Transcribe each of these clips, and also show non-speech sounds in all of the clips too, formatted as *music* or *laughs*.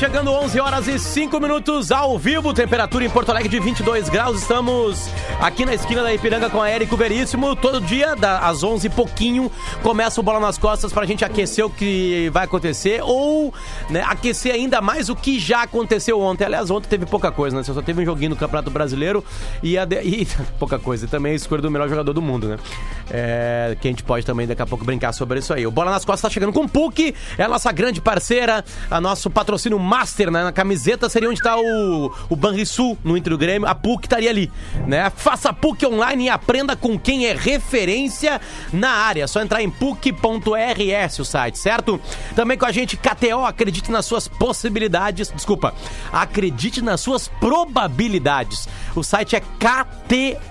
chegando 11 horas e 5 minutos ao vivo. Temperatura em Porto Alegre de 22 graus. Estamos aqui na esquina da Ipiranga com a Érico Veríssimo. Todo dia, às 11 e pouquinho, começa o Bola nas Costas pra gente aquecer o que vai acontecer ou né, aquecer ainda mais o que já aconteceu ontem. Aliás, ontem teve pouca coisa, né? Só teve um joguinho no Campeonato Brasileiro e, a de- *laughs* e pouca coisa. E também a escolha do melhor jogador do mundo, né? É, que a gente pode também daqui a pouco brincar sobre isso aí. O Bola nas Costas tá chegando com o PUC, é a nossa grande parceira, a nosso patrocínio master, né? Na camiseta seria onde tá o, o Banrisul no Inter do Grêmio, a PUC estaria ali, né? Faça PUC online e aprenda com quem é referência na área. É só entrar em PUC.rs o site, certo? Também com a gente, KTO, acredite nas suas possibilidades, desculpa, acredite nas suas probabilidades. O site é kto.com.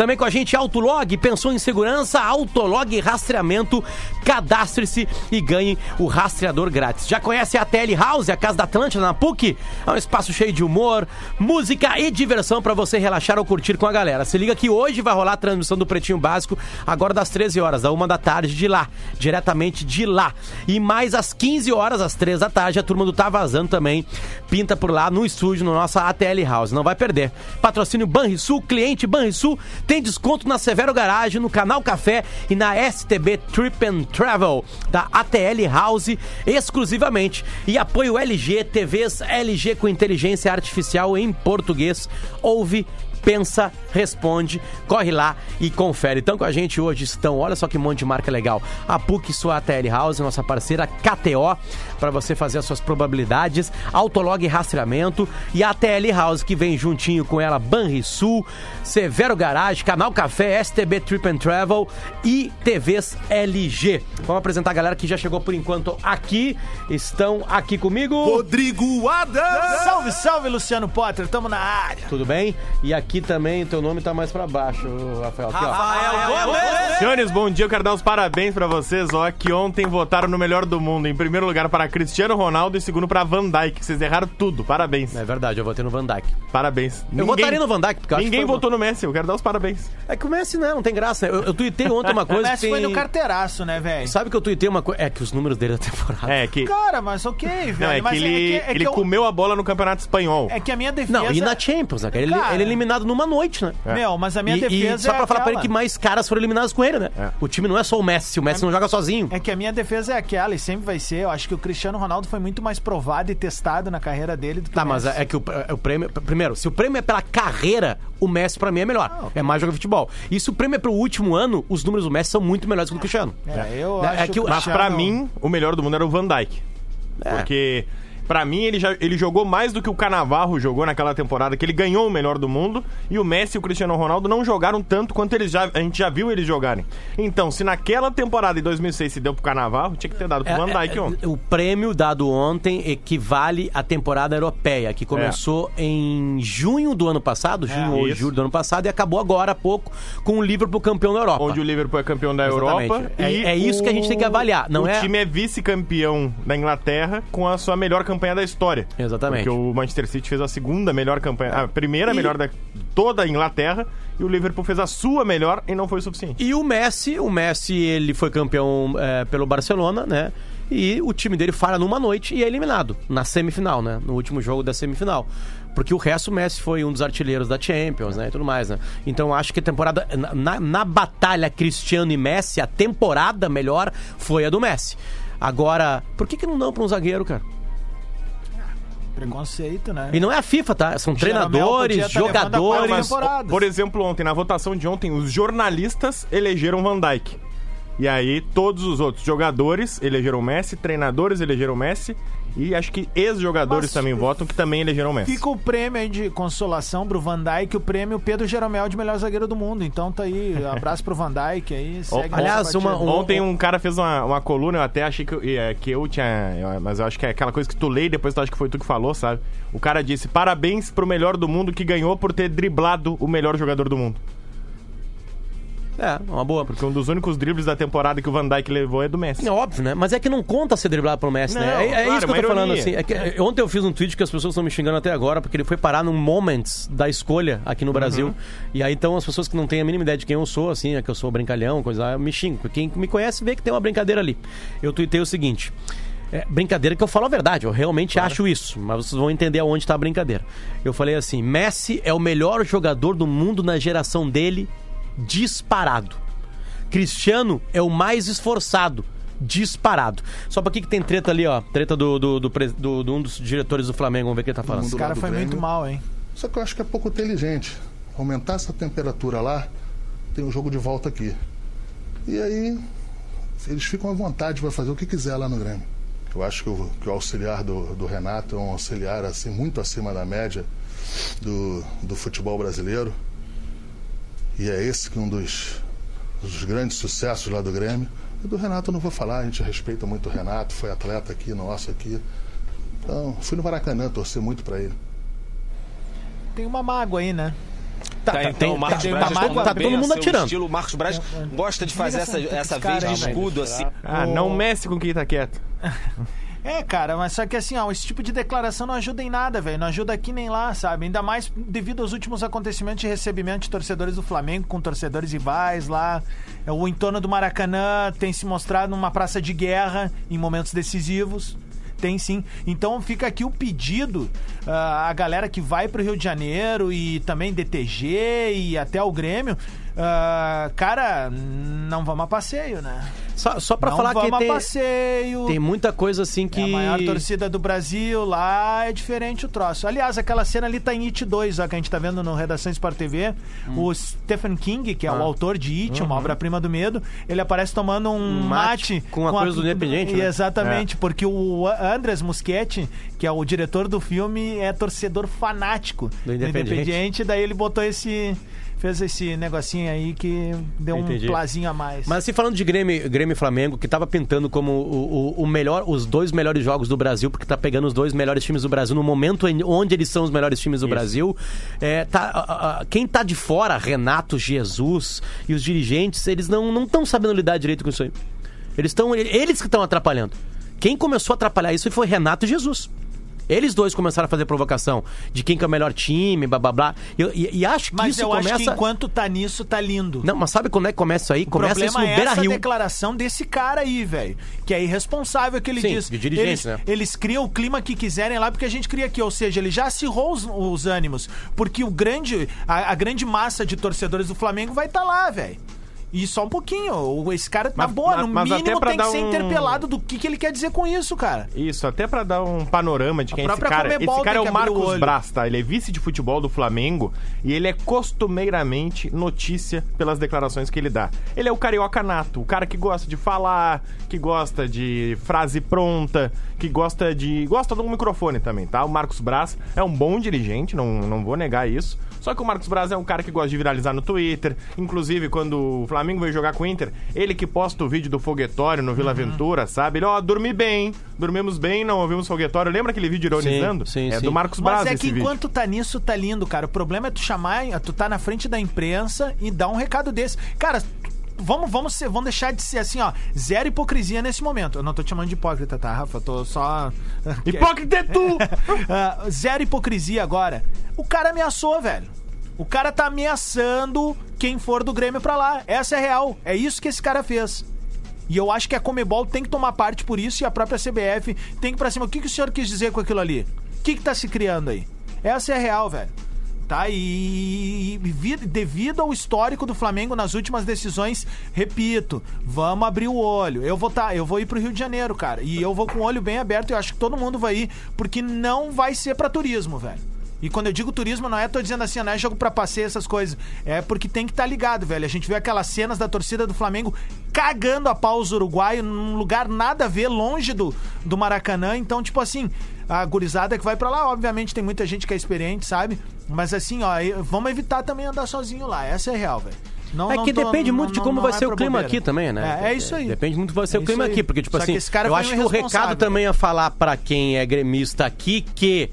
Também com a gente, Autolog, pensou em segurança, Autolog rastreamento, cadastre-se e ganhe o rastreador grátis. Já conhece a TL House, a Casa da Atlântida na PUC? É um espaço cheio de humor, música e diversão para você relaxar ou curtir com a galera. Se liga que hoje vai rolar a transmissão do Pretinho Básico, agora das 13 horas, da 1 da tarde de lá, diretamente de lá. E mais às 15 horas, às 3 da tarde, a turma do Tá Vazando também pinta por lá no estúdio, no nossa ATL House. Não vai perder. Patrocínio Banrisul, cliente Banrisul, tem desconto na Severo Garage, no Canal Café e na STB Trip and Travel da ATL House exclusivamente. E apoio LG, TVs LG com inteligência artificial em português. Ouve pensa, responde, corre lá e confere. Então com a gente hoje estão, olha só que monte de marca legal. A PUC sua ATL House, nossa parceira KTO, para você fazer as suas probabilidades, Autolog rastreamento e a ATL House que vem juntinho com ela Banrisul, Severo Garage, Canal Café, STB Trip and Travel e TVs LG. Vamos apresentar a galera que já chegou por enquanto aqui, estão aqui comigo. Rodrigo Adams! Salve, salve, Luciano Potter, tamo na área. Tudo bem? E aqui também, teu nome tá mais pra baixo, Rafael. Aqui, ó. Rafael Gomes. Senhores, bom dia. Eu quero dar os parabéns pra vocês, ó, que ontem votaram no melhor do mundo. Em primeiro lugar para Cristiano Ronaldo e segundo para Van Dijk. Vocês erraram tudo. Parabéns. É verdade, eu votei no Van Dijk. Parabéns. Eu votaria no Van Dijk, porque eu acho Ninguém que foi votou no Messi. Eu quero dar os parabéns. É que o Messi, né, não tem graça. né? Eu, eu tuitei ontem uma *laughs* O coisa que Messi tem... foi no carteiraço, né, velho? Sabe que eu tuitei uma coisa... É que os números dele da temporada... É que. Cara, mas ok, velho. Não, é que mas ele, é que, é ele que eu- comeu a bola no campeonato espanhol. é que a minha defesa... Não, e na Champions, né? cara? Ele, Cara. ele é eliminado numa noite, né? Meu, mas a minha E, defesa e só é pra falar pra ele aquela. que mais caras foram eliminados com ele, né? É. O time não é só o Messi, o Messi não joga sozinho. É que a minha defesa é aquela e sempre vai ser. Eu acho que o Cristiano Ronaldo foi muito mais provado e testado na carreira dele do que Tá, o mas Messi. é que o, é o prêmio. Primeiro, se o prêmio é pela carreira, o Messi pra mim é melhor. É mais jogo de futebol. E se o prêmio é pro último ano, os números do Messi são muito melhores que o do Cristiano. É, eu É acho que o- Mas Cristiano- pra mim, o melhor do mundo era o Van Dijk. É. Porque, pra mim, ele, já, ele jogou mais do que o Canavarro jogou naquela temporada, que ele ganhou o melhor do mundo. E o Messi e o Cristiano Ronaldo não jogaram tanto quanto eles já, a gente já viu eles jogarem. Então, se naquela temporada em 2006 se deu pro Canavarro, tinha que ter dado pro Van Dijk É, ontem. o prêmio dado ontem equivale à temporada europeia, que começou em junho do ano passado, junho ou É. Isso. julho do ano passado, e acabou agora há pouco com o Liverpool campeão da Europa. Onde o Liverpool é campeão da Exatamente. Europa. É- e é isso que a gente tem que avaliar, não o é- time é vice-campeão da Inglaterra com a sua melhor campanha da história. Exatamente. Porque o Manchester City fez a segunda melhor campanha, a primeira E- melhor da toda a Inglaterra, e o Liverpool fez a sua melhor e não foi o suficiente. E o Messi, o Messi, ele foi campeão é, pelo Barcelona, né? E o time dele falha numa noite e é eliminado na semifinal, né? No último jogo da semifinal. Porque o resto, o Messi foi um dos artilheiros da Champions, né? E tudo mais, né? Então acho que a temporada. Na, na batalha Cristiano e Messi, a temporada melhor foi a do Messi. Agora, por que, que não dão pra um zagueiro, cara? Preconceito, né? E não é a FIFA, tá? São treinadores, podia tá levando a jogadores. quatro Mas, temporadas. por exemplo, ontem, na votação de ontem, os jornalistas elegeram Van Dijk. E aí, todos os outros jogadores elegeram Messi, treinadores elegeram Messi, e acho que ex-jogadores também votam, que também elegeram Messi. Fica o prêmio aí de consolação pro Van Dijk, o prêmio Pedro Jeromel de melhor zagueiro do mundo. Então tá aí, abraço pro Van Dijk aí, *laughs* segue aliás, uma- um- Ontem um cara fez uma, uma coluna, eu até achei que, eu- é, que eu tinha. eu- Mas eu acho que é aquela coisa que tu lê e depois tu acha que foi tu que falou, sabe? O cara disse: parabéns pro melhor do mundo que ganhou por ter driblado o melhor jogador do mundo. É, uma boa. Porque um dos únicos dribles da temporada que o Van Dijk levou é do Messi. É óbvio, né? Mas é que não conta ser driblado pelo Messi, Não, né? É, é claro, isso que eu tô falando, ironia. assim. É que, é, ontem eu fiz um tweet que as pessoas estão me xingando até agora, porque ele foi parar num Moments da escolha aqui no Brasil. Uhum. E aí, então, as pessoas que não têm a mínima ideia de quem eu sou, assim, é que eu sou brincalhão, coisa me xingam. Quem me conhece vê que tem uma brincadeira ali. Eu tuitei o seguinte. É, brincadeira que eu falo a verdade, eu realmente acho isso, mas vocês vão entender aonde tá a brincadeira. Eu falei assim: Messi é o melhor jogador do mundo na geração dele, disparado. Cristiano é o mais esforçado, disparado. Só pra que que tem treta ali, ó? Treta do, do, do, do- do um dos diretores do Flamengo, vamos ver o que ele tá falando. Esse cara foi muito mal, hein? Só que eu acho que é pouco inteligente. Aumentar essa temperatura lá, tem um jogo de volta aqui. E aí, eles ficam à vontade para fazer o que quiser lá no Grêmio. Eu acho que o, que o auxiliar do, do Renato é um auxiliar assim muito acima da média do, do futebol brasileiro. E é esse que é um dos, dos grandes sucessos lá do Grêmio. E do Renato eu não vou falar, a gente respeita muito o Renato, foi atleta aqui, nosso aqui. Então, fui no Maracanã torcer muito para ele. Tem uma mágoa aí, né? Tá, Tá, tá, então, tem- o Marcos tem- Braz tá- responde tá todo mundo atirando. Estilo. O Marcos Braz gosta de fazer essa, essa vez de aí, escudo assim. Ah, não Messi com quem tá quieto. *laughs* É, cara, mas só que assim, ó, esse tipo de declaração não ajuda em nada, velho. Não ajuda aqui nem lá, sabe? Ainda mais devido aos últimos acontecimentos de recebimento de torcedores do Flamengo com torcedores rivais lá. É, O entorno do Maracanã tem se mostrado uma praça de guerra em momentos decisivos. Tem sim. Então fica aqui o pedido a galera que vai pro Rio de Janeiro e também DTG e até o Grêmio. Ah, cara, não vamos a passeio, né? Só, só pra não falar que a tem, passeio. tem muita coisa assim que. É a maior torcida do Brasil, lá é diferente o troço. Aliás, aquela cena ali tá em It 2, ó, que a gente tá vendo no Redação Sport TV. O Stephen King, que é o Ah. autor de It, uma obra-prima do medo, ele aparece tomando um, Um mate, mate com a coisa do Independente, né? Exatamente, porque o Andres Muschietti, que é o diretor do filme, é torcedor fanático Do Independiente. Independiente, daí ele botou esse... Fez esse negocinho aí que deu um Entendi. plazinho a mais. Mas assim, falando de Grêmio, Grêmio e Flamengo, que tava pintando como o, o, o melhor, os dois melhores jogos do Brasil, porque tá pegando os dois melhores times do Brasil no momento em- onde eles são os melhores times do Brasil. É, tá, a- a- quem tá de fora, Renato, Jesus e os dirigentes, eles não estão sabendo lidar direito com isso aí. Eles estão. Eles que estão atrapalhando. Quem começou a atrapalhar isso foi Renato e Jesus. Eles dois começaram a fazer provocação de quem que é o melhor time, blá blá blá. E, e- e acho que Mas isso eu começa. acho que enquanto tá nisso, tá lindo. Não, mas sabe quando é que começa isso aí? O Começa isso no é Beira essa Rio. declaração desse cara aí, velho. Que é irresponsável que ele Sim, diz. de dirigente, eles, né? eles criam o clima que quiserem lá, porque a gente cria aqui. Ou seja, ele já acirrou os, os ânimos. Porque o grande, a, a grande massa de torcedores do Flamengo vai estar lá, velho. E só um pouquinho. O- Esse cara tá Mas- boa. mas- No mas mínimo tem que ser um- interpelado do que, que ele quer dizer com isso, cara. Isso, até pra dar um panorama de quem é esse cara. Esse cara é o o Marcos. Braz, tá? Ele é vice de futebol do Flamengo e ele é costumeiramente notícia pelas declarações que ele dá. Ele é o carioca nato, o cara que gosta de falar, que gosta de frase pronta, que gosta de. gosta do microfone também, tá? O Marcos Braz é um bom dirigente, não, não vou negar isso. Só que o Marcos Braz é um cara que gosta de viralizar no Twitter. Inclusive, quando o Flamengo veio jogar com o Inter, ele que posta o vídeo do foguetório no Uhum. Vila Aventura, sabe? Ele, ó, dormi bem, dormimos bem, não ouvimos foguetório. Lembra aquele vídeo ironizando? Sim, sim, é sim. do Marcos Braz Mas é que vídeo. enquanto tá nisso, tá lindo, cara. O problema é tu chamar, tu tá na frente da imprensa e dar um recado desse. Cara, vamos, vamos, ser, vamos deixar de ser assim, ó, zero hipocrisia nesse momento. Eu não tô te chamando de hipócrita, tá, Rafa? Eu tô só. *laughs* Hipócrita é tu! *laughs* Ah, zero hipocrisia agora. O cara ameaçou, velho. O cara tá ameaçando quem for do Grêmio pra lá. Essa é real. É isso que esse cara fez. E eu acho que a Comebol tem que tomar parte por isso e a própria CBF tem que ir pra cima. O que, que o senhor quis dizer com aquilo ali? O que, que tá se criando aí? Essa é real, velho. Tá? E, vi- devido ao histórico do Flamengo nas últimas decisões, repito, vamos abrir o olho. Eu vou tá, eu vou ir pro Rio de Janeiro, cara. E eu vou com o olho bem aberto. Eu acho que todo mundo vai ir, porque não vai ser pra turismo, velho. E quando eu digo turismo, não é tô dizendo assim, não é jogo pra passeio, essas coisas. É porque tem que estar ligado, velho. A gente vê aquelas cenas da torcida do Flamengo cagando a pau os uruguaios num lugar nada a ver, longe do, do Maracanã. Então, tipo assim, a gurizada que vai pra lá, obviamente tem muita gente que é experiente, sabe? Mas assim, ó, vamos evitar também andar sozinho lá. Essa é real, velho. Não, É que tô- depende não- muito de não- como não vai é ser o clima bobeira. aqui também, né? É, é isso aí. Depende muito do que vai ser É o clima aí. aqui, porque tipo Só assim, esse cara eu acho que o recado também é falar pra quem é gremista aqui que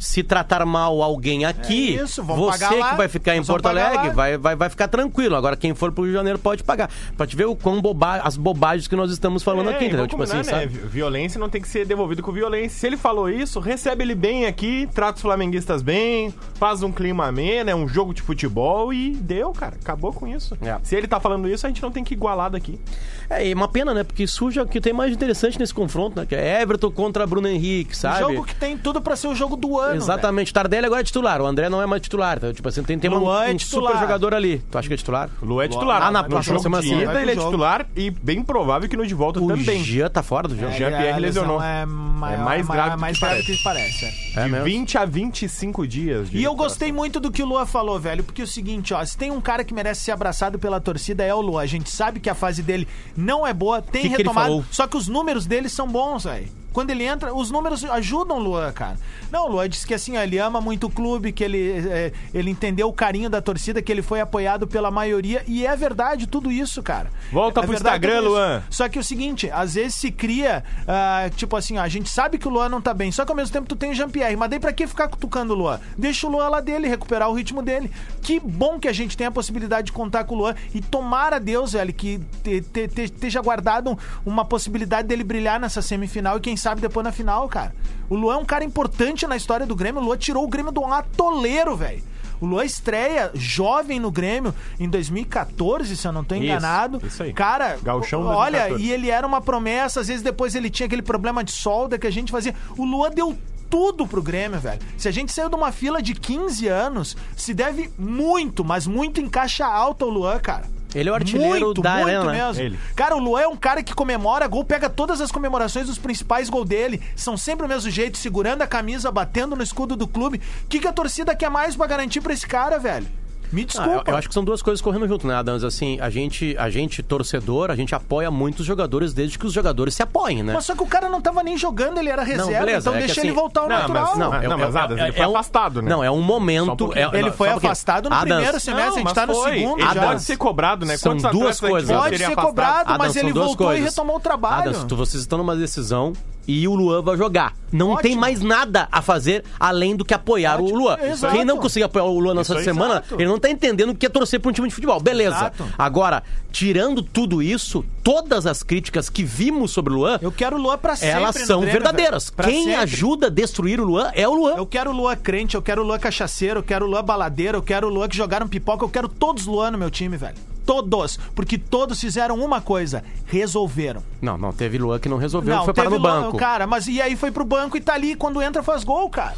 se tratar mal alguém aqui, É isso, você pagar lá, que vai ficar em Porto Alegre vai, vai, vai ficar tranquilo. Agora, quem for pro Rio de Janeiro pode pagar. Pra te ver o quão boba as bobagens que nós estamos falando É, aqui, entendeu? Tipo assim, combinar, né? sabe? Vi- Violência não tem que ser devolvido com violência. Se ele falou isso, recebe ele bem aqui, trata os flamenguistas bem, faz um clima ameno, é um jogo de futebol e deu, cara. Acabou com isso. É. Se ele tá falando isso, a gente não tem que igualar daqui. É, e uma pena, né? Porque suja o que tem mais interessante nesse confronto, né? Que é Everton contra Bruno Henrique, sabe? Jogo que tem tudo pra ser o jogo do ano. Exatamente. Tardelli agora é titular. O André não é mais titular. Então, tipo assim, tem, tem um, Luan é um super jogador ali. Tu acha que é titular? O Lu é titular. Ah, na próxima semana de sim. ele é titular e bem provável que no de volta O também. Jean tá fora do jogo. É, Jean-Pierre lesionou. É, maior, É mais grave do que mais parece. grave que parece. é. É de mesmo? 20 a 25 dias. E eu gostei muito do que o Lua falou, velho, porque é o seguinte, ó, se tem um cara que merece ser abraçado pela torcida é o Lua. A gente sabe que a fase dele não é boa, tem Que que retomado, só que os números dele são bons, velho. Quando ele entra, os números ajudam o Luan, cara. Não, o Luan disse que assim, ó, ele ama muito o clube, que ele, é, ele entendeu o carinho da torcida, que ele foi apoiado pela maioria. E é verdade tudo isso, cara. Volta é pro Instagram. Luan. Só que é o seguinte, às vezes se cria, ah, tipo assim, ó, a gente sabe que o Luan não tá bem, só que ao mesmo tempo tu tem o Jean-Pierre. Mas daí pra que ficar cutucando o Luan? Deixa o Luan lá dele, recuperar o ritmo dele. Que bom que a gente tem a possibilidade de contar com o Luan. E tomara a Deus, velho, que te- te- te- esteja guardado uma possibilidade dele brilhar nessa semifinal e quem sabe depois na final, cara. O Luan é um cara importante na história do Grêmio. O Luan tirou o Grêmio do atoleiro, velho. O Luan estreia jovem no Grêmio em 2014, se eu não tô Isso, enganado. isso aí. Cara, Gauchão olha, 2014. e ele era uma promessa, às vezes depois ele tinha aquele problema de solda que a gente fazia. O Luan deu tudo pro Grêmio, velho. Se a gente saiu de uma fila de 15 anos, se deve muito, mas muito em caixa alta o Luan, cara. Ele é o artilheiro muito, da muito arena, né? mesmo. Ele. Cara, o Luan é um cara que comemora gol, pega todas as comemorações dos principais gols dele. São sempre o mesmo jeito, segurando a camisa, batendo no escudo do clube. O que, que a torcida quer mais pra garantir pra esse cara, velho? Me Ah, desculpa. eu, eu acho que são duas coisas correndo junto, né, Adams? Assim, a gente, a gente, torcedor, a gente apoia muito os jogadores desde que os jogadores se apoiem, né? Mas só que o cara não tava nem jogando, ele era reserva, beleza, então é deixa assim- ele voltar ao Não, natural. mas não, é- mas é- Adams, ele é- foi é um- afastado, né? Não, é um um momento. é- Ele não, foi um afastado no Adams, primeiro semestre, a gente mas tá no foi. segundo Ele já. pode ser cobrado, né? São Quantos duas coisas. Pode ser afastado? cobrado, Adams, mas ele voltou e retomou o trabalho. Adams, vocês estão numa decisão e o Luan vai jogar. Não Ótimo. tem mais nada a fazer além do que apoiar o Ótimo. Luan. Exato. Quem não conseguir apoiar o Luan nessa semana, exato. ele não tá entendendo o que é torcer pra um time de futebol. Beleza. Exato. Agora, tirando tudo isso, todas as críticas que vimos sobre o Luan, Eu quero o Luan pra sempre. elas são Grêmio, verdadeiras. Quem sempre. ajuda a destruir o Luan é o Luan. Eu quero o Luan crente, eu quero o Luan cachaceiro, eu quero o Luan baladeiro, eu quero o Luan que jogaram pipoca, eu quero todos Luan no meu time, velho. Todos. Porque todos fizeram uma coisa: resolveram. Não, não, teve Luan que não resolveu, Não, foi parar teve no Luan, banco. Cara, mas e aí foi pro banco e tá ali, quando entra faz gol, cara.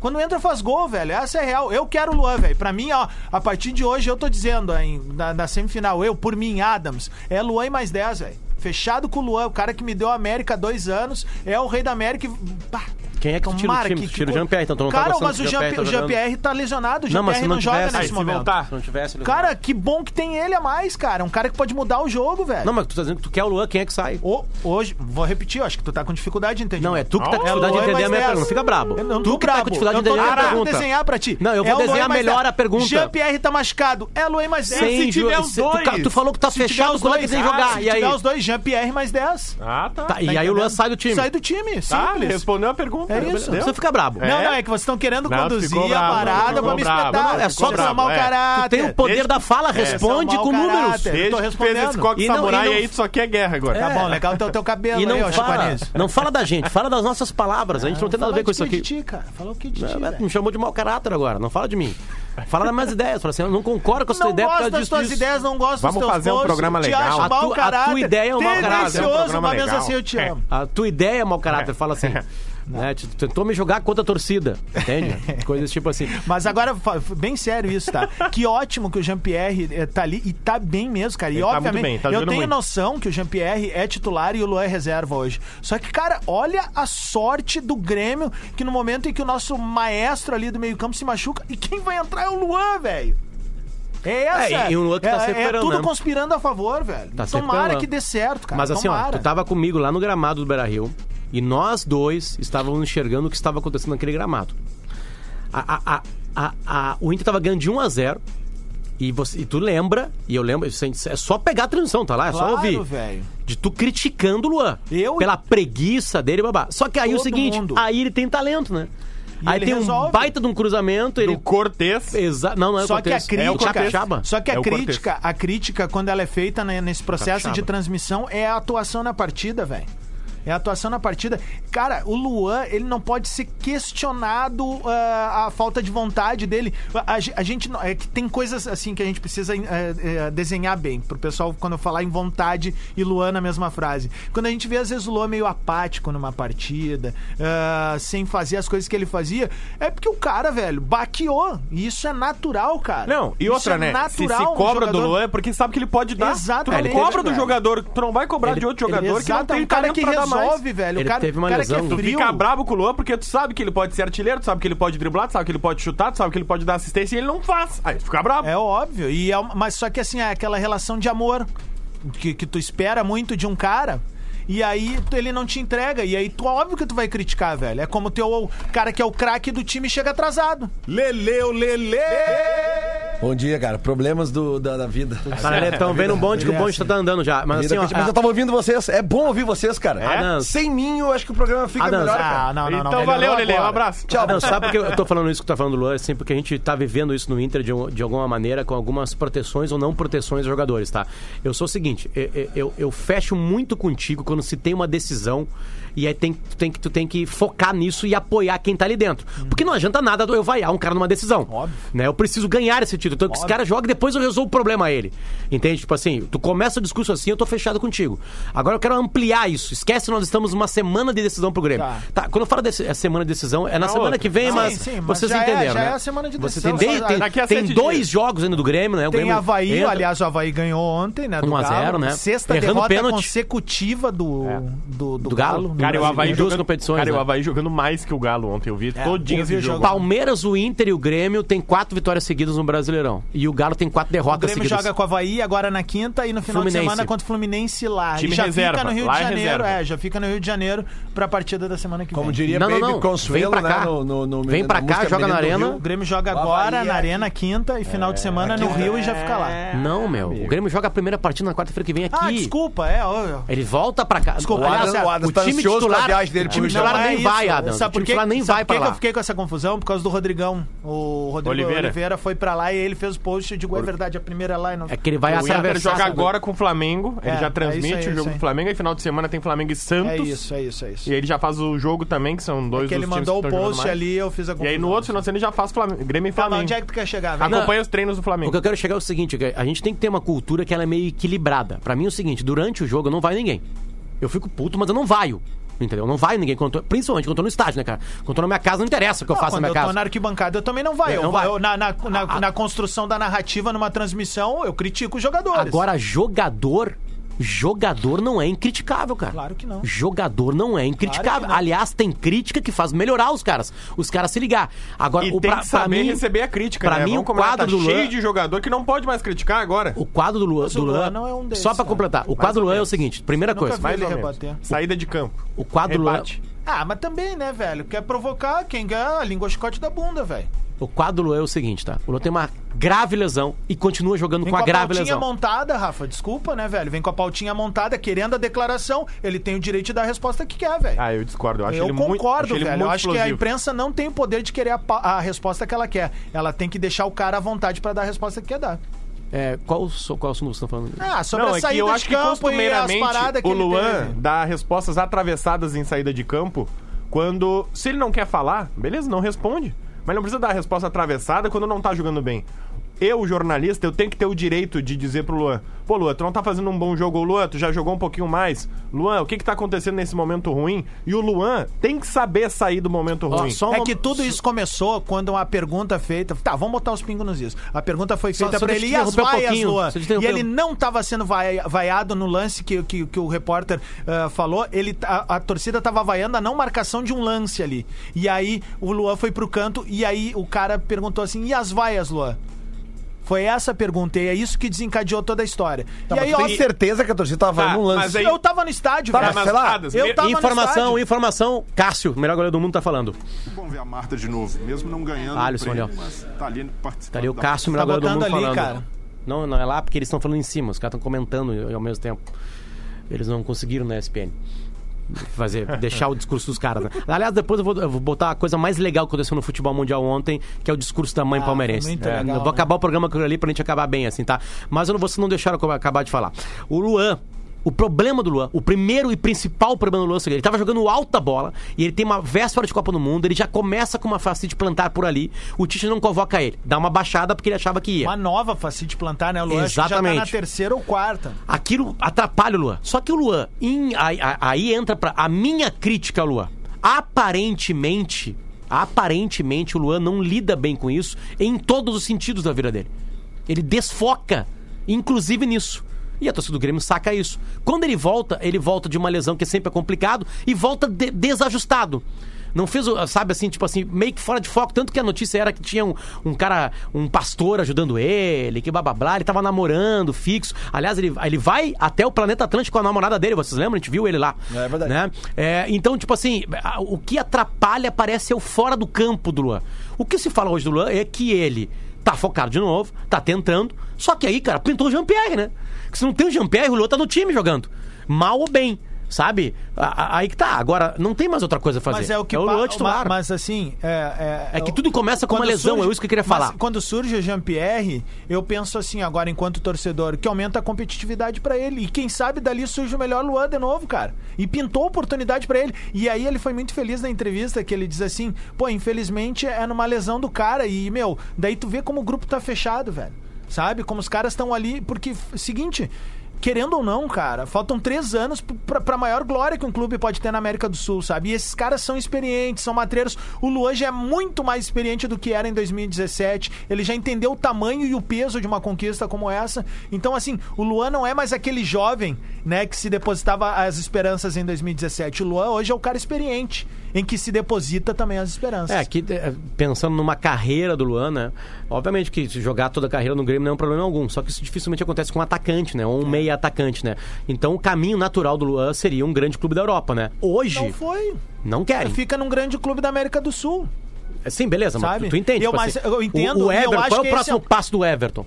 Quando entra faz gol, velho. Essa é real. Eu quero o Luan, velho. Pra mim, ó, a partir de hoje eu tô dizendo, aí, na, na semifinal, eu, por mim, Adams, é Luan e mais 10, velho. Fechado com o Luan, o cara que me deu a América há dois anos, é o rei da América. e- Pá. Quem é que tira Tomara time? Tira o Jean-Pierre, então tu não tá Cara, gostando mas o o Jean-Pierre Jean- tá o? Jean-Pierre tá lesionado, o Não, Jean-Pierre se não, não joga tivesse- nesse Aí, se momento. voltar, Se não tivesse ele Cara, que bom que tem ele a mais, cara. Um cara que pode mudar o jogo, velho. Não, mas tu tá dizendo que tu quer o Luan, quem é que sai? O- hoje, vou repetir, eu acho que tu tá com dificuldade de entender. Não, é tu que tá com Não, dificuldade de Luan entender mais a minha 10. pergunta. Não fica brabo. Não tu que tá com dificuldade eu de entender a minha pergunta. desenhar pra ti. Não, eu vou É o Luan desenhar melhor 10. a pergunta. Jean-Pierre tá machucado. É Luan mais 10. Sem se tiver os dois. tu falou que tá fechado os com o Luan que jogar. Se E aí? tiver os dois, Jean-Pierre mais 10. Ah, tá. Tá, e Tá aí o Luan sai do time. Sai do time, Tá, simples. respondeu a pergunta. É isso. Não precisa ficar brabo. Não, não, é que vocês estão querendo Não, conduzir a bravo, parada ficou pra me espetar. Não, é só bravo, mau é. caráter. Tu tem o poder Desde- da fala, responde são com mau números. caráter. Desde tô que fez respondendo. esse coque E não- samurai e não- aí, tu só quer guerra agora. Tá bom, legal então o teu cabelo E não aí, fala, não fala da gente, fala das nossas palavras. A gente não tem nada a ver com isso aqui. Ti, cara. Fala o que de ti, É. Me chamou de mau caráter agora, não fala de mim. Fala das minhas ideias. Fala assim, eu não concordo com a sua Não ideia por gosto causa das disso. tuas disso. ideias, não gosto Vamos dos teus fazer um programa te legal. acho A tu- tua caráter. ideia é um mau caráter. Um programa mas mesmo legal. assim eu te É. amo. A tua ideia é mau caráter, fala assim. *laughs* né? Tu Tentou me jogar contra a torcida, entende? *laughs* Coisas tipo assim. Mas agora, bem sério isso, tá? Que ótimo que o Jean-Pierre eh, tá ali e tá bem mesmo, cara. E Ele tá muito obviamente, bem, tá eu tenho muito. noção que o Jean-Pierre é titular e o Luan é reserva hoje. Só que, cara, olha a sorte do Grêmio que no momento em que o nosso maestro ali do meio-campo se machuca, e quem vai entrar é o Luan, velho. É essa. É, e o Luan que tá é, se é recuperando, tudo né? conspirando a favor, velho. Tá Tomara que dê certo, cara. Mas assim, ó, Tomara. tu tava comigo lá no gramado do Beira Rio e nós dois estávamos enxergando o que estava acontecendo naquele gramado. A, a, a, a, a- o Inter tava ganhando de 1 a 0 e, você, e tu lembra, e eu lembro, isso é só pegar a transmissão, tá lá? É Claro, só ouvir. velho. De tu criticando o Luan. Eu- Pela preguiça dele, babá. Só que aí o Todo seguinte, mundo. aí ele tem talento, né? E Aí ele tem um resolve. baita de um cruzamento, ele... Do Cortez. Exa... Não, não é o Só que a é o crítica, Capixaba. só que a É o Cortez. crítica, a crítica quando ela é feita né, nesse processo Capixaba. de transmissão é a atuação na partida, velho. É a atuação na partida. Cara, o Luan, ele não pode ser questionado ah, a falta de vontade dele. A, a ge- a gente não- é que tem coisas assim que a gente precisa eh, eh, desenhar bem pro pessoal quando eu falar em vontade e Luan na mesma frase. Quando a gente vê às vezes o Luan meio apático numa partida, ah, sem fazer as coisas que ele fazia, é porque o cara, velho, baqueou. E isso é natural, cara. Não, e Isso outra, é né? Se se natural um cobra do jogador- Luan é porque sabe que ele pode dar. Exatamente, Tu cobra do jogador, tu não vai cobrar Ele- de outro jogador que não tem um cara que pra dar mais. resolve, velho. Ele o cara, teve uma cara lesão. que é Tu frio. fica bravo com o Luan porque tu sabe que ele pode ser artilheiro, tu sabe que ele pode driblar, tu sabe que ele pode chutar, tu sabe que ele pode dar assistência e ele não faz. Aí tu fica bravo. É óbvio. E é mas só que assim, é aquela relação de amor que, que tu espera muito de um cara. E aí ele não te entrega. E aí tu óbvio que tu vai criticar, velho. É como o teu cara que é o craque do time chega atrasado. Leleu, Lele! Bom dia, cara. Problemas do, da, da vida. Cara, estão vendo um bonde que o bonde tá andando já. Mas assim, ó. Mas eu tava ouvindo vocês. É bom ouvir vocês, cara. Adams. Sem mim, eu acho que o programa fica Adams, melhor, Ah, cara. não, não, não. então valeu, Lele. Um abraço. Tchau. Não, sabe por que eu tô falando isso que tu tá falando do Luan? Assim, porque a gente tá vivendo isso no Inter de, um- de alguma maneira, com algumas proteções ou não proteções dos jogadores, tá? Eu sou o seguinte, eu, eu, eu fecho muito contigo quando se tem uma decisão e aí tem, tu, tem que, tu tem que focar nisso e apoiar quem tá ali dentro. Porque não adianta nada eu vaiar um cara numa decisão. Óbvio. Né? Eu preciso ganhar esse título. Então, que esse cara joga e depois eu resolvo o problema a ele. Entende? Tipo assim, tu começa o discurso assim, eu tô fechado contigo. Agora eu quero ampliar isso. Esquece, nós estamos numa semana de decisão pro Grêmio. Tá. Tá, quando eu falo de semana de decisão, é na Na semana outra. que vem, Sim, mas sim, mas vocês já é- entenderam, já né? é a semana de Você decisão, tem, de- só- tem, tem sete dois dias. jogos ainda do Grêmio, né? O Tem Grêmio Havaí, entra- aliás, o Havaí ganhou ontem, né? Do 1 a 0, Galo. né? Sexta Errando derrota pênalti. consecutiva do, do, do, Do Galo. no Cara, e o. Havaí Em duas jogando, competições, Cara, e o né? Havaí jogando mais que o Galo ontem. Eu vi todinho eu vi esse o jogo. Palmeiras, o Inter e o Grêmio tem quatro vitórias seguidas no Brasileirão. E o Galo tem quatro O derrotas Grêmio seguidas. joga com o Havaí agora na quinta e no final Fluminense. de semana contra o Fluminense lá. Time e já reserva, fica no Rio lá de é Janeiro. É, já fica no Rio de Janeiro pra partida da semana que Como vem. diria Não, não, Baby não. Consuelo, Vem pra cá. né? No, no, no- Vem pra cá, joga na do Arena. O Grêmio joga O agora na é Arena quinta e final de semana no Rio e já fica lá. Não, meu. O Grêmio joga a primeira partida na quarta-feira que vem aqui. Ah, desculpa, é. Ele volta pra cá. Desculpa, O Aliás, Adams, o Adams o tá time ansioso titular, pra viagem dele o pro time Rio de titular Janeiro. nem é vai. Adams. Sabe O por time quê? titular nem vai por pra que que lá. eu fiquei com essa confusão? Por causa do Rodrigão. O Rodrigo Oliveira. Oliveira. foi pra lá e ele fez o post. Eu digo, é verdade, a primeira lá e não. É que ele vai O atravessar. joga agora com o Flamengo. Ele É, já é transmite é o jogo do Flamengo. Aí final de semana tem Flamengo e Santos. É isso, é isso, é isso. E ele já faz o jogo também, que são dois É que ele dos times mandou o que post ali eu fiz a E confusão. aí no outro final de semana ele já faz Flamengo, Grêmio e Tá, mas Flamengo. onde é que tu quer chegar, velho? Acompanha os treinos do O Flamengo. que eu quero chegar é o seguinte, que a gente tem que ter uma cultura que ela é meio equilibrada. Pra mim é o seguinte, durante o jogo não vai ninguém. Eu fico puto, mas eu não vaio. Entendeu? Não vai ninguém, quando eu tô- principalmente quando eu tô no estádio, né, cara? Quando eu tô na minha casa, não interessa o que eu Não, faço na quando minha eu tô casa. na arquibancada, eu também não vai. É, Eu, não vai. eu- na, na, na, A- a- na construção da narrativa, numa transmissão, eu critico os jogadores. Agora, jogador. Jogador não é incriticável, cara. Claro que não. Jogador não é incriticável. Claro não. Aliás, tem crítica que faz melhorar os caras. Os caras se ligar. Agora, E o tem pra, que saber pra mim, receber a crítica, pra né? mim, Vamos o quadro tá do Luan- cheio de jogador que não pode mais criticar agora. O quadro do Luan. Do Luan Luan não é um desses, só pra cara. completar. O quadro do Luan é o seguinte: primeira coisa. Mais. Saída de campo. O quadro do Luan. Ah, mas também, né, velho? Quer provocar quem ganha a língua chicote da bunda, velho. O quadro do Luan é o seguinte, tá? O Luan tem uma grave lesão e continua jogando Vem com com a a grave pautinha lesão. montada, Rafa. Desculpa, né, velho? Vem com a pautinha montada, querendo a declaração. Ele tem o direito de dar a resposta que quer, velho. Ah, eu discordo. Eu acho eu ele muito, concordo, ele velho. muito Eu acho que a imprensa não tem o poder de querer a, a resposta que ela quer. Ela tem que deixar o cara à vontade pra dar a resposta que quer dar. É, qual, qual assunto você tá falando? Ah, sobre Não, a é saída que eu de acho que campo e as paradas que o ele Luan teve. dá respostas atravessadas em saída de campo quando, se ele não quer falar, beleza, não responde. Mas não precisa dar a resposta atravessada quando não tá jogando bem. Eu, jornalista, eu tenho que ter o direito de dizer pro Luan, pô, Luan, tu não tá fazendo um bom jogo, Ô, Luan, tu já jogou um pouquinho mais. Luan, o que que tá acontecendo nesse momento ruim? E o Luan tem que saber sair do momento ruim. só É uma- que tudo isso começou quando uma pergunta feita. Tá, vamos botar os pingos nos is. A pergunta foi feita pra ele e as um vaias, pouquinho, Luan. E ele um- não tava sendo vai- vaiado no lance que, que, que o repórter ah, falou. Ele, a, a torcida tava vaiando a não marcação de um lance ali. E aí o Luan foi pro canto e aí o cara perguntou assim: e as vaias, Luan? Foi essa a pergunta, e é isso que desencadeou toda a história. Tá, e aí, ó, tem certeza que a torcida tava Tá, no lance. aí- eu tava no estádio, Tá, velho. mas sei lá, Eu tava no Informação, estádio. informação. Cássio, melhor goleiro do mundo, tá falando. Bom ver a Marta de novo, mesmo não ganhando Alisson, prêmio, ali, ó. tá ali participando. Tá ali o da- Cássio, Tá melhor goleiro do mundo ali, falando. cara. Não, não é lá porque eles estão falando em cima, os caras estão comentando ao mesmo tempo. Eles não conseguiram na ESPN. Fazer, deixar o discurso dos caras. Né? Aliás, depois eu vou, eu vou botar a coisa mais legal que aconteceu no futebol mundial ontem, que é o discurso da mãe Ah, palmeirense. muito É, legal, eu vou né? acabar o programa ali pra gente acabar bem, assim, tá? Mas eu não vou se não deixar eu acabar de falar. O Luan. O problema do Luan, o primeiro e principal problema do Luan, é o ele tava jogando alta bola e ele tem uma véspera de Copa do Mundo, ele já começa com uma facite plantar por ali, o Tite não convoca ele, dá uma baixada porque ele achava que ia. Uma nova facite plantar, né, Luan? Acho que Já tá na Exatamente. terceira ou quarta. Aquilo atrapalha o Luan. Só que o Luan, em- aí- aí entra pra. A minha crítica ao Luan. Aparentemente, aparentemente, o Luan não lida bem com isso em todos os sentidos da vida dele. Ele desfoca, inclusive nisso. E a torcida do Grêmio saca isso. Quando ele volta, ele volta de uma lesão que sempre é complicado e volta de- desajustado. Não fez, o- sabe assim, tipo assim, meio que fora de foco. Tanto que a notícia era que tinha um, um cara, um pastor ajudando ele, que blá blá blá, ele tava namorando, fixo. Aliás, ele, ele vai até o planeta Atlântico com a namorada dele, vocês lembram? A gente viu ele lá. É verdade. Né? É, então, tipo assim, o que atrapalha parece ser o fora do campo do Luan. O que se fala hoje do Luan é que ele tá focado de novo, tá tentando. Só que aí, cara, pintou o Jean-Pierre, né? Que se não tem o Jean-Pierre, o Luan tá no time jogando. Mal ou bem. Sabe? Aí que tá. Agora, não tem mais outra coisa a fazer. Mas é o que o pa- titular. Mas assim, é, É que tudo começa com uma lesão, é isso que eu queria mas falar. quando surge o Jean-Pierre, eu penso assim, agora enquanto torcedor, que aumenta a competitividade pra ele. E quem sabe dali surge o melhor Luan de novo, cara. E pintou oportunidade pra ele. E aí ele foi muito feliz na entrevista, que ele diz assim, pô, infelizmente é numa lesão do cara. E, meu, daí tu vê como o grupo tá fechado, velho. Sabe? Como os caras estão ali. Porque, seguinte. Querendo ou não, cara, faltam três anos pra, pra maior glória que um clube pode ter na América do Sul, sabe? E esses caras são experientes, são matreiros. O Luan já é muito mais experiente do que era em 2017. Ele já entendeu o tamanho e o peso de uma conquista como essa. Então, assim, o Luan não é mais aquele jovem, né, que se depositava as esperanças em 2017. O Luan hoje é o cara experiente, em que se deposita também as esperanças. É, aqui é, pensando numa carreira do Luan, né? Obviamente que jogar toda a carreira no Grêmio não é um problema algum. Só que isso dificilmente acontece com um atacante, né? Ou um meia atacante, né? Então o caminho natural do Luan seria um grande clube da Europa, né? Hoje, Não foi. não querem. Fica num grande clube da América do Sul. Sim, beleza, mas Sabe? tu, tu entende. Eu- tipo mas assim, eu entendo, O, o eu Everton, qual é o próximo esse é- passo do Everton?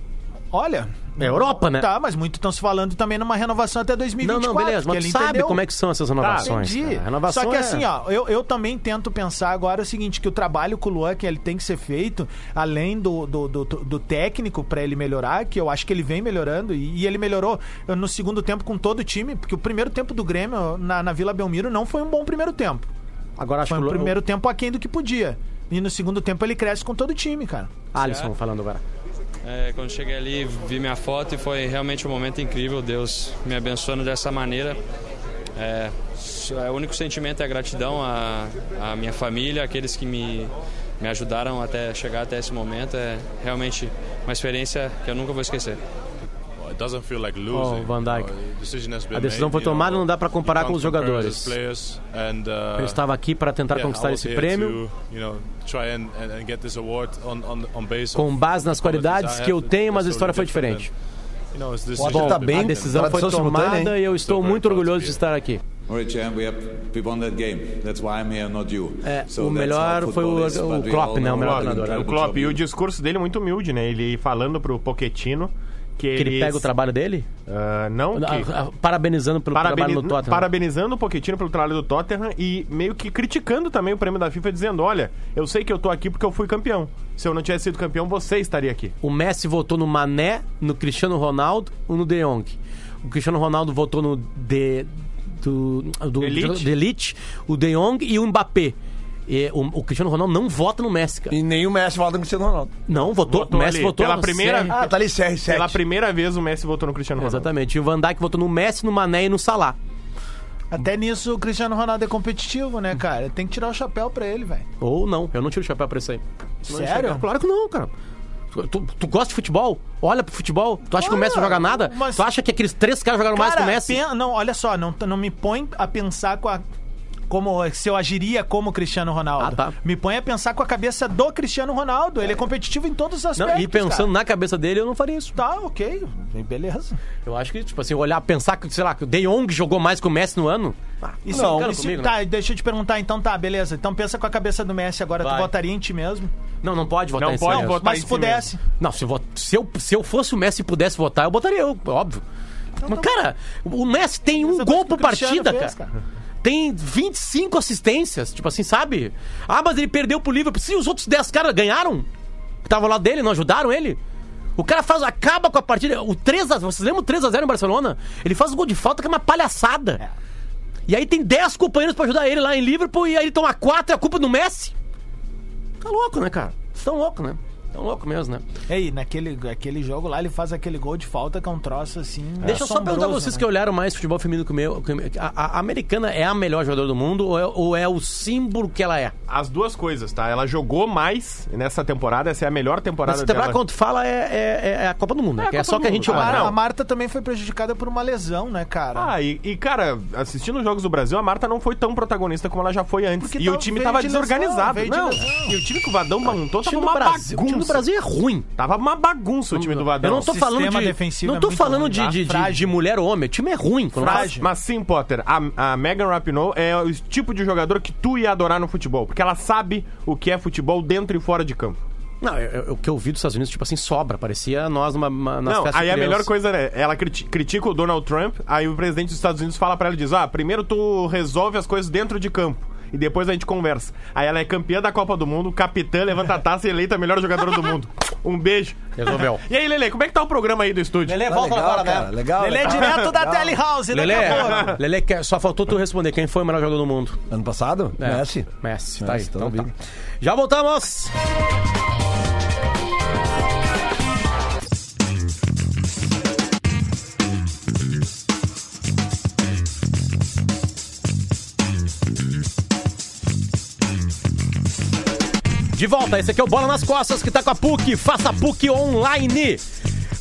Olha. É Europa, né? Tá, mas muito estão se falando também numa renovação até Não, 2024. não, beleza, que mas tu sabe entendeu. como é que são essas renovações. Entendi. cara. A renovação Só que é- assim, ó, eu, eu também tento pensar agora o seguinte, que o trabalho com o Luan, que ele tem que ser feito, além do, do, do, do técnico pra ele melhorar, que eu acho que ele vem melhorando, e, e ele melhorou no segundo tempo com todo o time, porque o primeiro tempo do Grêmio na, na Vila Belmiro não foi um bom primeiro tempo. Agora acho Foi que um o primeiro tempo aquém do que podia. E no segundo tempo ele cresce com todo o time, cara. Alisson falando agora. É, quando cheguei ali, vi minha foto e foi realmente um momento incrível. Deus me abençoando dessa maneira. É, é, o único sentimento é gratidão à, à minha família, aqueles que me, me ajudaram até chegar até esse momento. É realmente uma experiência que eu nunca vou esquecer. It doesn't feel like Oh. Van Dijk. A decisão made, foi tomada, não dá pra comparar com os jogadores. as players and, Ele estava aqui para tentar conquistar esse here prêmio. to, you know, try and, and, and get this award on, on, on base Com base nas the qualities qualidades I que eu have. tenho, mas a história foi diferente. Bom, tá bem, A decisão foi tomada e eu estou muito orgulhoso de estar aqui. Alright, champ, we have we won that game. That's why I'm here, not you. É, So o that's melhor foi o- o Klopp, né, o melhor treinador, O Klopp, e o discurso dele é muito humilde, né? Ele falando pro Pochettino que, Que ele pega o trabalho dele? Ah, não, que... Ah, ah, Parabenizando pelo Parabeni- trabalho no Tottenham. Parabenizando um pouquinho pelo trabalho do Tottenham e meio que criticando também o prêmio da FIFA, dizendo: olha, eu sei que eu tô aqui porque eu fui campeão. Se eu não tivesse sido campeão, você estaria aqui. O Messi votou no Mané, no Cristiano Ronaldo ou no De Jong. O Cristiano Ronaldo votou no De, do, do, Elite. do Elite, o De Jong e o Mbappé. E o, o Cristiano Ronaldo não vota no Messi, cara. E nem o Messi volta com o Cristiano Ronaldo. Não, votou. Votou o Messi ali, votou pela no primeira- CR. Ah, tá ali CR7. Pela primeira vez o Messi votou no Cristiano Ronaldo. Exatamente. E o Van Dijk votou no Messi, no Mané e no Salah. Até nisso o Cristiano Ronaldo é competitivo, né, cara? Tem que tirar o chapéu pra ele, velho. Ou não, eu não tiro o chapéu pra isso aí. Sério? Claro que não, cara. Tu, tu- gosta de futebol? Olha pro futebol. Tu acha que o Olha, Messi não joga nada? mas- Tu acha que aqueles três caras jogaram mais que o Cara, Messi? pen- não, olha só, não, não me põe a pensar com a. Como se eu agiria como Cristiano Ronaldo. Ah, tá. Me põe a pensar com a cabeça do Cristiano Ronaldo. Ele é competitivo em todos os aspectos. Não, e pensando cara. na cabeça dele, eu não faria isso. Tá, ok. Beleza. Eu acho que, tipo assim, olhar, pensar que, sei lá, que o De Jong jogou mais que o Messi no ano. Ah, Isso, não, e se- tá, deixa eu te perguntar então, tá, beleza. Então pensa com a cabeça do Messi agora. Vai. Tu votaria em ti mesmo? Não, não pode votar Não em si pode mesmo. votar Mas em se si pudesse. Não, se eu, se, eu, se eu fosse o Messi e pudesse votar, eu botaria eu, óbvio. Mas, cara, o Messi tem um gol por partida, fez, cara. Tem 25 assistências, tipo assim, sabe? Ah, mas ele perdeu pro Liverpool. Sim, os outros 10 caras ganharam? Que estavam lá dele, não ajudaram ele? O cara faz, acaba com a partida. O 3x0, vocês lembram o 3x0 em Barcelona? Ele faz o gol de falta que é uma palhaçada. E aí tem 10 companheiros pra ajudar ele lá em Liverpool e aí ele toma 4 e a culpa é do Messi. Tá louco, né, cara? Vocês tão louco, né? Tão louco mesmo, né? Ei, naquele aquele jogo lá, ele faz aquele gol de falta que é um troço assim. Deixa eu só perguntar a vocês né? que olharam mais futebol feminino que o meu. que o A, a americana é a melhor jogadora do mundo ou é, ou é o símbolo que ela é? As duas coisas, tá? Ela jogou mais nessa temporada, essa é a melhor temporada Mas temporada, dela. quando fala, é, é- é a Copa do Mundo, né? É é só que a gente olha. Não. a Marta também foi prejudicada por uma lesão, né, cara? Ah, e, e, cara, assistindo os jogos do Brasil, a Marta não foi tão protagonista como ela já foi antes. Porque e o tava- time tava de desorganizado. de não, lesão. e o time que o Vadão montou O tava time, do uma Brasil, o bagunça. Brasil é ruim. Tava uma bagunça o time do Vadão. Eu não tô sistema falando de. defensivo Não é tô muito falando ruim, de, tá? de, de, mulher ou homem. O time é ruim. Frágil. Mas sim, Potter, a, a Megan Rapinoe é o tipo de jogador que tu ia adorar no futebol. Porque ela sabe o que é futebol dentro e fora de campo. Não, eu- eu- o que eu vi dos Estados Unidos, tipo assim, sobra. Parecia nós numa, uma, nas não, festas aí de a melhor criança. coisa é, ela criti- critica o Donald Trump, aí o presidente dos Estados Unidos fala pra ela, diz, ah, primeiro tu resolve as coisas dentro de campo. E depois a gente conversa. Aí ela é campeã da Copa do Mundo, capitã, levanta a taça e eleita a melhor jogadora do mundo. Um beijo. Resolveu. E aí, Lele, como é que tá o programa aí do estúdio? Lelê, Tá volta legal, agora, cara, né? legal. Ele é legal. direto da Lelê, a pouco. Lelê, quer- só faltou tu responder. Quem foi o melhor jogador do mundo? Ano passado? É. Messi. Messi, tá aí. Messi, tô Então tá. Já voltamos! De volta, esse aqui é o Bola nas Costas que tá com a PUC. Faça PUC online.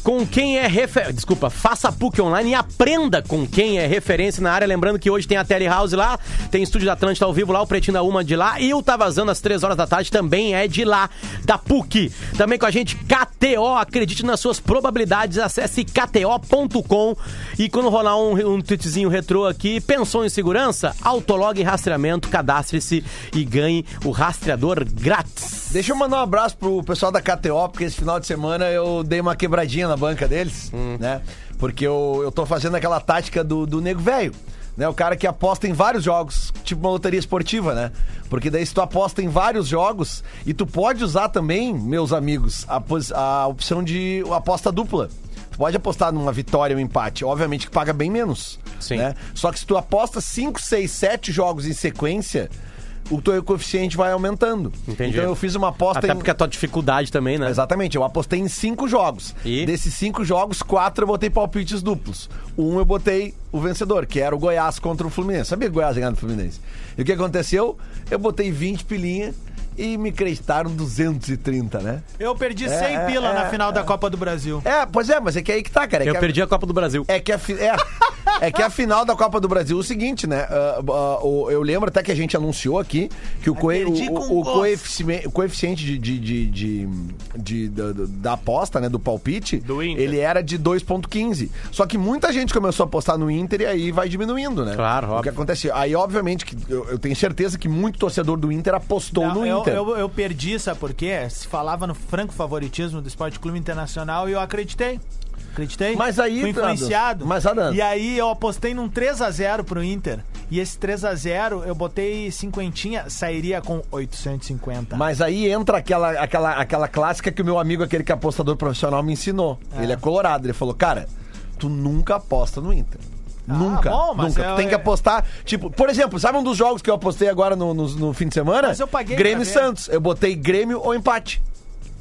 Com quem é referência. Desculpa, faça PUC online e aprenda com quem é referência na área. Lembrando que hoje tem a Telehouse lá, tem Estúdio da Atlântida ao vivo lá, o Pretinho da Uma de lá e o Tá Vazando às 3 horas da tarde também é de lá, da PUC. Também com a gente, KTO. Acredite nas suas probabilidades, acesse kto.com e quando rolar um, um tweetzinho retrô aqui, pensou em segurança? Autolog rastreamento, cadastre-se e ganhe o rastreador grátis. Deixa eu mandar um abraço pro pessoal da KTO, porque esse final de semana eu dei uma quebradinha na banca deles, né? Porque eu, eu tô fazendo aquela tática do, do nego velho. Né, o cara que aposta em vários jogos, tipo uma loteria esportiva, né? Porque daí se tu aposta em vários jogos, e tu pode usar também, meus amigos, a, a opção de aposta dupla. Tu pode apostar numa vitória ou um empate. Obviamente que paga bem menos. Sim. Né? Só que se tu aposta 5, 6, 7 jogos em sequência, o teu coeficiente vai aumentando. Entendi. Então eu fiz uma aposta Até em... porque a tua dificuldade também, né? Exatamente, eu apostei em cinco jogos. E? Desses cinco jogos, quatro eu botei palpites duplos. Um eu botei o vencedor, que era o Goiás contra o Fluminense. Sabia que o Goiás ia ganhar do Fluminense? E o que aconteceu? Eu botei 20 pilinha e me acreditaram 230, né? Eu perdi É, 100 é, pila é, na final da é. Copa do Brasil. É, pois é, mas é que aí que tá, cara. É Eu que a- perdi a Copa do Brasil. É que a, é, é que a final da Copa do Brasil é o seguinte, né? Ah, o- eu lembro até que a gente anunciou aqui que o, o- o, coeficiente, o coeficiente de, de, de- de- de- da, da aposta, né? Do palpite, Do ele era de 2,15. Só que muita gente começou a apostar no Inter e aí vai diminuindo, né? Claro, O que óbvio. aconteceu? Aí, obviamente, que eu, eu tenho certeza que muito torcedor do Inter apostou Não, no eu, Inter. eu, eu perdi, sabe por quê? Se falava no franco favoritismo do Esporte Clube Internacional e eu acreditei. Acreditei? Mas aí, Fui influenciado. Mas, Adams, E aí eu apostei num 3x0 pro Inter. E esse 3x0 eu botei cinquentinha, sairia com 850. Mas aí entra aquela, aquela, aquela clássica que o meu amigo, aquele que é apostador profissional, me ensinou. Ele é colorado. Ele falou, cara, tu nunca aposta no Inter. nunca. Ah, bom, mas nunca. eu- tu tem que apostar. Tipo, por exemplo, sabe um dos jogos que eu apostei agora no, no, no fim de semana? Mas eu paguei Grêmio e. Santos. Eu botei Grêmio ou empate.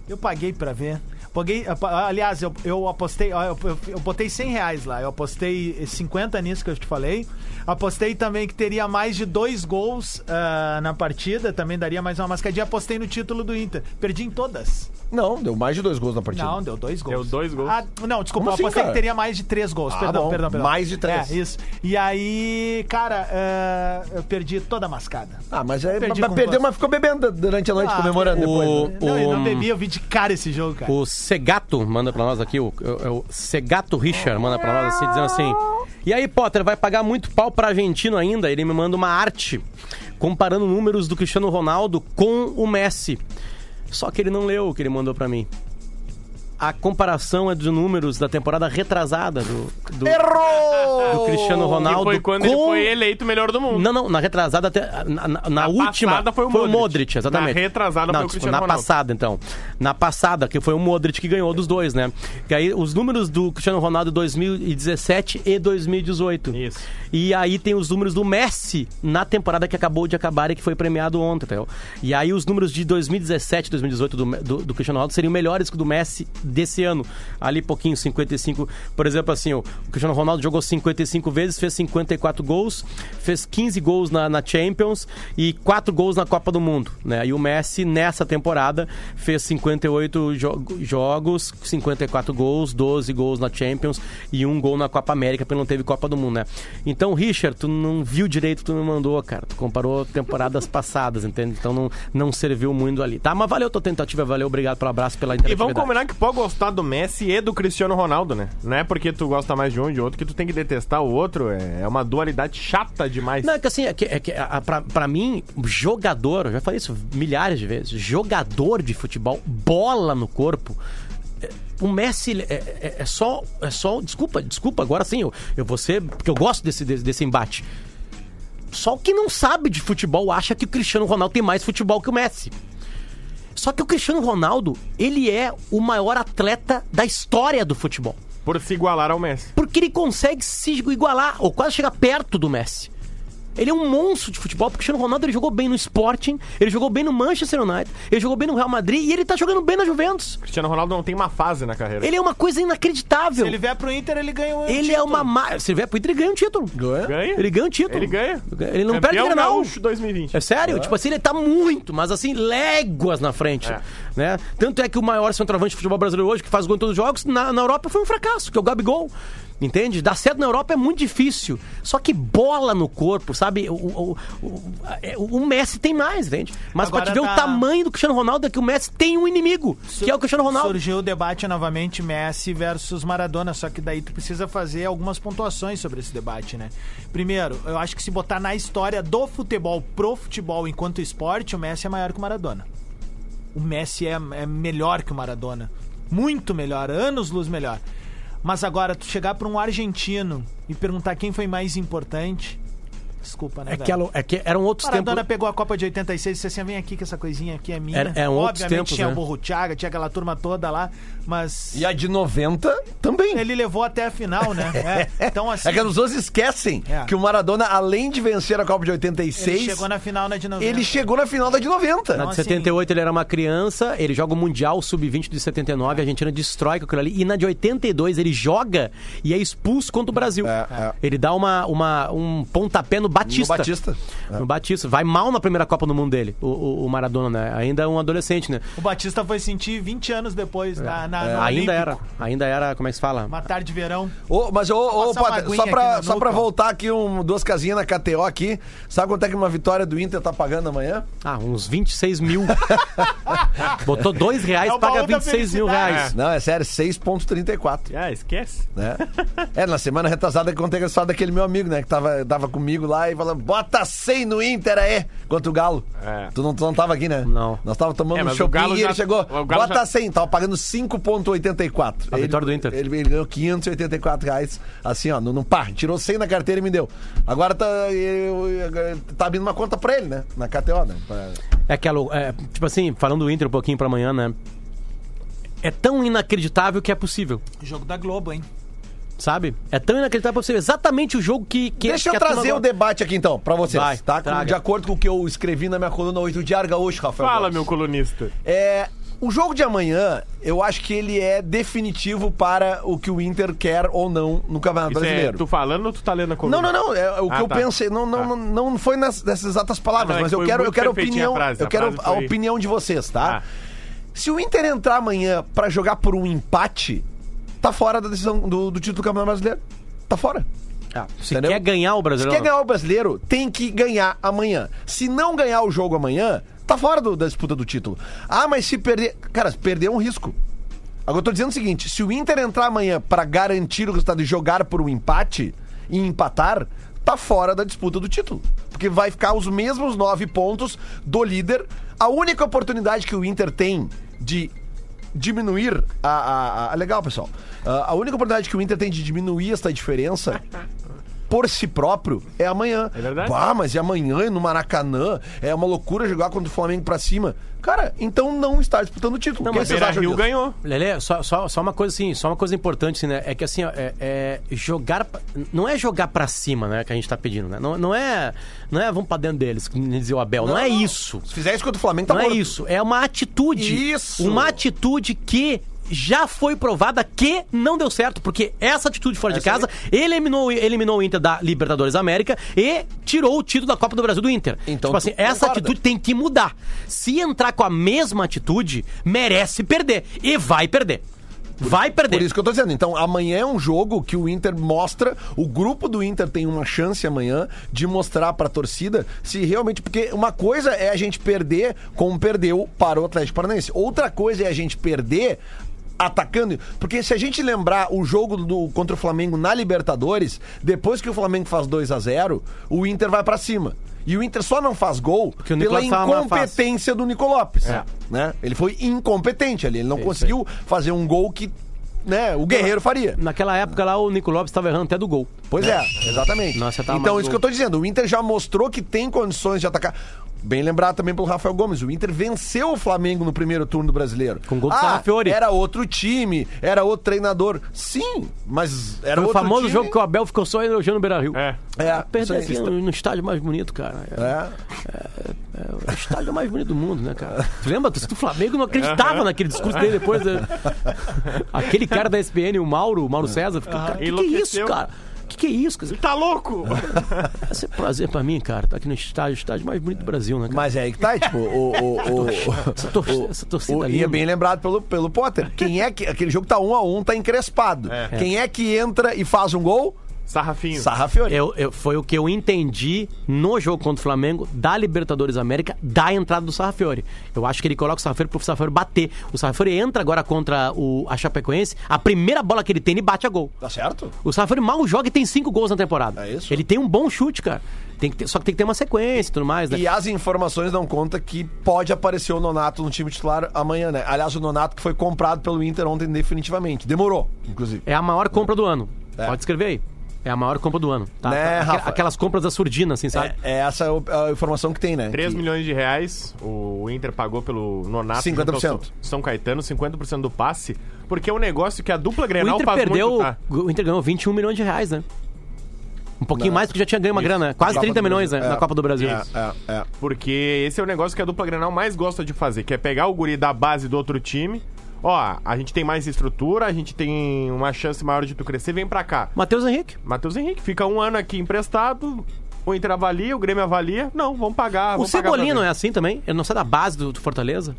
Eu paguei pra ver. Paguei, aliás, eu, eu apostei, eu, eu, eu botei 100 reais lá. Eu apostei 50 nisso que eu te falei. Apostei também que teria mais de dois gols ah, na partida. Também daria mais uma mascadinha. Apostei no título do Inter. Perdi em todas. Não, deu mais de dois gols na partida. Não, deu dois gols. Deu dois gols. Ah, não, desculpa, Como eu assim, apostei cara? que teria mais de três gols. Ah, perdão, bom. perdão, perdão. Mais de três. É, isso. E aí, cara, ah, eu perdi toda a mascada. Ah, mas, é, Perdi mas perdeu, gosto. mas ficou bebendo durante a noite, Ah, comemorando o- depois. né? Não, eu não O- bebi, eu vi de cara esse jogo, cara. O Segato manda pra nós aqui, o, o, o Segato Richard manda pra nós assim, dizendo assim: E aí, Potter, vai pagar muito pau pra argentino ainda? Ele me manda uma arte comparando números do Cristiano Ronaldo com o Messi. Só que ele não leu o que ele mandou pra mim. A comparação é de números da temporada retrasada do, do, Errou! do Cristiano Ronaldo. Que foi quando ele com- foi eleito o melhor do mundo. Não, não, na retrasada. Na, na- na última. passada foi o Modric. exatamente. Na retrasada não, foi o Cristiano Na Ronaldo. passada, então. Na passada, que foi o Modric que ganhou dos dois, né? Que aí os números do Cristiano Ronaldo 2017 e 2018. Isso. E aí tem os números do Messi na temporada que acabou de acabar e que foi premiado ontem, entendeu? E aí os números de 2017 e 2018 do, do, do Cristiano Ronaldo seriam melhores que o do Messi desse ano. Ali pouquinho, 55. Por exemplo, assim, o Cristiano Ronaldo jogou 55 vezes, fez 54 gols, fez 15 gols na, na Champions e 4 gols na Copa do Mundo, né? E o Messi, nessa temporada, fez 58 jo jogos, 54 gols, 12 gols na Champions e um gol na Copa América, porque não teve Copa do Mundo, né? Então, Richard, tu não viu direito, tu me mandou, cara. Tu comparou temporadas *laughs* passadas, entende? Então não, não serviu muito ali, tá? Mas valeu tua tentativa, valeu, obrigado pelo abraço, pela E interatividade. vamos combinar que pode gostar do Messi e do Cristiano Ronaldo, né? Não é porque tu gosta mais de um de outro que tu tem que detestar o outro. É é uma dualidade chata demais. Não, é que assim, é que, é que a- pra, pra mim, jogador, eu já falei isso milhares de vezes, jogador de futebol, bola no corpo. é, O Messi é, é- é só. É só. Desculpa, desculpa, agora sim, eu, eu vou ser. Porque eu gosto desse, desse, desse embate. Só o que não sabe de futebol acha que o Cristiano Ronaldo tem mais futebol que o Messi. Só que o Cristiano Ronaldo, ele é o maior atleta da história do futebol. Por se igualar ao Messi. Porque ele consegue se igualar, ou quase chegar perto do Messi. Ele é um monstro de futebol, porque o Cristiano Ronaldo ele jogou bem no Sporting, ele jogou bem no Manchester United, ele jogou bem no Real Madrid e ele tá jogando bem na Juventus. Cristiano Ronaldo não tem uma fase na carreira. Ele é uma coisa inacreditável. Se ele vier pro Inter, ele ganha um Ele é uma. Ma... Se ele vier pro Inter, ele ganha um título. Ganha? Ele ganha um título. Ele ganha. Ele não perde Campeão Grenal. Gaúcho 2020. É sério? Tipo assim, ele tá muito, mas assim, léguas na frente. É. Né? Tanto é que o maior centroavante de futebol brasileiro hoje, que faz gol em todos os jogos, na, na Europa foi um fracasso, que é o Gabigol. Entende? Dar certo na Europa é muito difícil. Só que bola no corpo, sabe? O, o, o, é, o Messi tem mais, entende? Mas Agora pra te ver tá- o tamanho do Cristiano Ronaldo é que o Messi tem um inimigo, que é o Cristiano Ronaldo. Surgiu o debate novamente Messi versus Maradona, só que daí tu precisa fazer algumas pontuações sobre esse debate, né? Primeiro, eu acho que se botar na história do futebol pro futebol enquanto esporte, o Messi é maior que o Maradona. O Messi é, é melhor que o Maradona. Muito melhor, anos luz melhor. Mas agora, tu chegar pra um argentino e perguntar quem foi mais importante. Desculpa, né? É velho? que, ela- é que eram outros Maradona tempos. pegou a Copa de 86 e disse assim: vem aqui que essa coisinha aqui é minha. Era- eram outros Obviamente tempos, tinha né? o Borruchaga, tinha aquela turma toda lá, mas. E a de 90 também. Ele levou até a final, né? *laughs* É, Então, assim. É que as pessoas esquecem É. que o Maradona, além de vencer a Copa de 86, Ele chegou na final na de 90. ele chegou na final da de 90. Na Então, de assim- 78 ele era uma criança, ele joga o Mundial Sub-20 de 79, a Argentina destrói com aquilo ali. E na de 82 ele joga e é expulso contra o Brasil. É, é. Ele dá uma, uma, um pontapé no Batista. No Batista. No Batista. Vai mal na primeira Copa do Mundo dele, o, o- o Maradona, né? Ainda é um adolescente, né? O Batista foi sentir 20 anos depois na, na, no ainda era. Ainda era, como é que se fala? Uma tarde de verão. Ô, mas, ô, Potter, aguinha só pra, só pra voltar aqui, um, duas casinhas na KTO aqui. Sabe quanto é que uma vitória do Inter tá pagando amanhã? Ah, uns 26 mil. *laughs* Botou dois reais, É paga baú da 26 mil reais. Não, é sério, 6,34. Ah, esquece. Né? é, na semana retrasada que eu contei a história daquele meu amigo, né? Que tava, tava comigo lá e falando, bota 100 no Inter aí, contra o Galo. É. Tu, não, tu não tava aqui, né? Não. Nós tava tomando É, um shopping e já- ele chegou, bota já- 100, tava pagando 5,84. A Ele- vitória do Inter. Ele, ele ganhou 584 reais, assim, ó, no, no par. Tirou 100 na carteira e me deu. Agora tá, tá abrindo uma conta pra ele, né? Na KTO, né? Pra- É aquela. É, tipo assim, falando do Inter um pouquinho pra amanhã, né? É tão inacreditável que é possível. Jogo da Globo, hein? Sabe? É tão inacreditável que é possível. Exatamente o jogo que. que Deixa que eu trazer o debate aqui então, pra vocês, Vai, tá? Com- de acordo com o que eu escrevi na minha coluna 8 de Arga hoje, Rafael. Fala, Gomes. meu colunista. É, o jogo de amanhã, eu acho que ele é definitivo para o que o Inter quer ou não no Campeonato Isso é Brasileiro. tu falando ou tu tá lendo a coluna? Não, não, não. É o que Ah, eu tá. pensei. Não, não, Tá. não, não foi nas, nessas exatas palavras, Ah, não, é mas que eu quero, eu quero opinião. a frase, eu a quero a opinião de vocês, tá? Ah. Se o Inter entrar amanhã pra jogar por um empate, tá fora da decisão do, do título do Campeonato Brasileiro. Tá fora. Ah, se Entendeu? quer ganhar o Se brasileiro. quer ganhar o brasileiro, tem que ganhar amanhã. Se não ganhar o jogo amanhã, tá fora do- da disputa do título. Ah, mas se perder. Cara, se perder é um risco. Agora eu tô dizendo o seguinte: se o Inter entrar amanhã pra garantir o resultado de jogar por um empate e empatar, tá fora da disputa do título. Porque vai ficar os mesmos nove pontos do líder. A única oportunidade que o Inter tem de diminuir a. a- a- legal, pessoal. Ah, a única oportunidade que o Inter tem de diminuir essa diferença. Por si próprio, é amanhã. É verdade. Ah, mas e amanhã no Maracanã? É uma loucura jogar contra o Flamengo pra cima. Cara, então não está disputando o título. Não, O que mas vocês Beira acham Rio disso? ganhou. Lelê, só, só, só uma coisa assim, só uma coisa importante, assim, né? É que assim, ó, é, é jogar. pra- Não é jogar pra cima, né? Que a gente tá pedindo, né? Não, não é. Não é vamos pra dentro deles, como dizia o Abel. Não, é isso. Se fizer isso contra o Flamengo, tá não é morto. isso. É uma atitude. Isso. Uma atitude que já foi provada que não deu certo, porque essa atitude fora de casa eliminou, eliminou o Inter da Libertadores América e tirou o título da Copa do Brasil do Inter. Então tipo assim, essa concorda? atitude tem que mudar. Se entrar com a mesma atitude, merece perder. E vai perder. Vai perder. Por isso que eu tô dizendo. Então, amanhã é um jogo que o Inter mostra, o grupo do Inter tem uma chance amanhã de mostrar pra torcida se realmente. Porque uma coisa é a gente perder como perdeu para o Atlético Paranaense. Outra coisa é a gente perder atacando. Porque se a gente lembrar o jogo do, contra o Flamengo na Libertadores, depois que o Flamengo faz 2 a 0 o Inter vai pra cima. E o Inter só não faz gol pela incompetência do Nico Lopes. É. Né? Ele foi incompetente ali. Ele não conseguiu fazer um gol que né, o Guerreiro faria. Naquela época lá, o Nico Lopes estava errando até do gol. Pois é, exatamente. Nossa, então, isso gol. que eu tô dizendo. O Inter já mostrou que tem condições de atacar. Bem lembrado também pelo Rafael Gomes. O Inter venceu o Flamengo no primeiro turno do brasileiro. Com gol do ah, Sarrafiori. Era outro time, era outro treinador. Sim, mas era Foi o outro famoso time. jogo que o Abel ficou só elogiando o Beira Rio. É. É, Perder isso aqui no, no estádio mais bonito, cara. É, É. é o estádio mais bonito do mundo, né, cara? Tu lembra? O Flamengo não acreditava naquele discurso dele depois. né? *laughs* Aquele cara da SPN, o Mauro, o Mauro César, ficou, cara, que, que é isso, cara? Que que é isso? cara? Tá louco? *laughs* Vai ser um prazer pra mim, cara, tá aqui no estádio, o estádio mais bonito do Brasil, né, cara? Mas é aí que tá, tipo, o. o, *laughs* o, Essa torcida, essa torcida o- e é bem lembrado pelo, pelo Potter. Quem é que. Aquele jogo tá um a um, tá encrespado. Quem é que entra e faz um gol? Sarrafinho. Sarrafiori. Eu, eu- foi o que eu entendi no jogo contra o Flamengo, da Libertadores América, da entrada do Sarrafiori. Eu acho que ele coloca o Sarrafiori pro Sarrafiori bater. O Sarrafiori entra agora contra o, a Chapecoense, a primeira bola que ele tem, ele bate a gol. Tá certo? O Sarrafiori mal joga e tem cinco gols na temporada. É isso? Ele tem um bom chute, cara. Tem que ter- só que tem que ter uma sequência e tudo mais, né? E as informações dão conta que pode aparecer o Nonato no time titular amanhã, né? Aliás, o Nonato que foi comprado pelo Inter ontem definitivamente. Demorou, inclusive. É a maior compra do ano. É. Pode escrever aí. É a maior compra do ano. Tá? Né, aqu- Rafa? Aquelas compras da surdina, assim, sabe? É, é essa a informação que tem, né? 3 Que- milhões de reais o Inter pagou pelo Nonato. 50%. junto ao São- Caetano, 50% do passe, porque é um negócio que a dupla O Grenal Inter faz perdeu. muito, tá? O Inter ganhou 21 milhões de reais, né? Um pouquinho Não. mais porque já tinha ganho uma grana. Quase Copa 30 do milhões né, na É. Copa do Brasil. É, é, é. Porque esse é o negócio que a dupla Grenal mais gosta de fazer, que é pegar o guri da base do outro time. Ó, a gente tem mais estrutura, a gente tem uma chance maior de tu crescer, vem pra cá. Matheus Henrique. Matheus Henrique fica um ano aqui emprestado, o Inter avalia, o Grêmio avalia. Não, vamos pagar. O vamos pagar Cebolinha não ver. é assim também? Ele não sai da base do, do Fortaleza?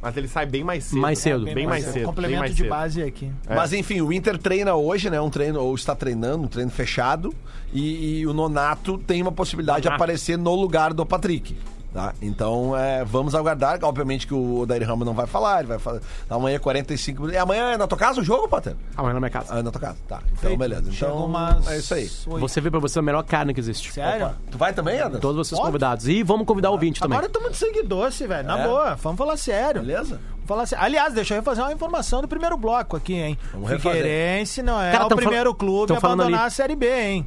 Mas ele sai bem mais cedo. Mais cedo. Bem, mais cedo. bem Complemento mais de cedo. base aqui. Mas enfim, o Inter treina hoje, né? Um treino, ou está treinando, um treino fechado. E, e o Nonato tem uma possibilidade de Nonato. aparecer no lugar do Patrick. Tá? Então, é, vamos aguardar. Obviamente que o Odair Rama não vai falar, ele vai falar. Amanhã é 45 minutos. E amanhã é na tua casa o jogo, Potter? Amanhã na minha casa. Ah, é na tua casa. Tá. Então, beleza. Chegou Então, umas é isso aí. Você vê pra você a melhor carne que existe. Sério? Tu vai também, Anderson? Todos vocês Pode? convidados. E vamos convidar o ouvinte também. Agora estamos de sangue doce, velho. Na É? boa. Vamos falar sério. Beleza? Vamos falar sério. Aliás, deixa eu refazer uma informação do primeiro bloco aqui, hein? Vamos refazer. Figueirense não é Cara, o primeiro clube a abandonar ali. a Série B, hein?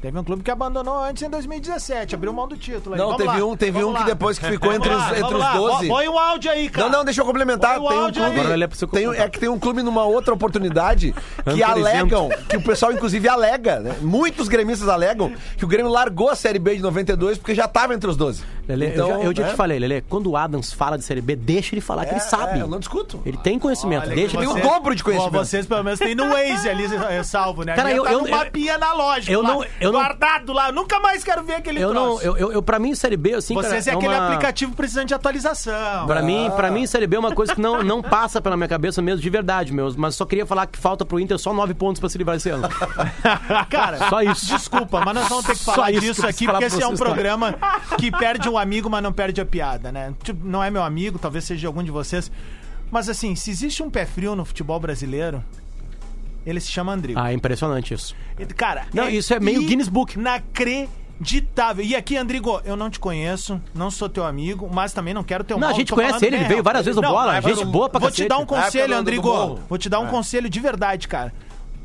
Teve um clube que abandonou antes em 2017, abriu mão do título. aí. Não, Vamos teve lá, um, teve vamos um que lá. depois que ficou entre Vamos os, lá, entre os lá. 12. Põe o áudio aí, cara. Não, não, deixa eu complementar. Põe o Tem um clube. Agora ele é pra você tem, é que tem um clube numa outra oportunidade *laughs* que alegam, que o pessoal inclusive alega, né? Muitos gremistas alegam que o Grêmio largou a Série B de 92 porque já estava entre os 12. Lelê, Então, eu já, eu já né? te falei, Lelê, quando o Adams fala de Série B, deixa ele falar que ele É, sabe. é, eu não discuto. Ele tem conhecimento, Olha, deixa que ele tem o dobro de conhecimento. Bom, vocês pelo menos tem no Waze ali é, *laughs* salvo, né? Cara, eu- tá eu- mapinha analógico eu lá, não- eu não- guardado lá. Nunca mais quero ver aquele Eu não, troço. eu, eu, eu, pra mim, Série B, assim, cara, Vocês é, é aquele uma- aplicativo precisando de atualização. Pra mim, pra mim, Série B é uma coisa que não, não passa pela minha cabeça mesmo, de verdade, meus. Mas só queria falar que falta pro Inter só nove pontos pra se livrar esse ano. *laughs* Cara, Só isso. Desculpa, mas nós vamos ter que falar disso eu aqui, porque esse é um programa que perde um amigo, mas não perde a piada, né? Tipo, não é meu amigo, talvez seja algum de vocês. Mas assim, se existe um pé frio no futebol brasileiro, ele se chama Andrigo. Ah, é impressionante isso. Cara, Não, isso é meio Guinness Book. Ditável. E aqui, Andrigo, eu não te conheço, não sou teu amigo, mas também não quero teu Não, a mal, gente tô conhece falando ele, ele veio várias vezes no Não, bola, gente eu boa pra Vou te cacete. dar um conselho, Andrigo. Vou te dar um conselho de verdade, cara.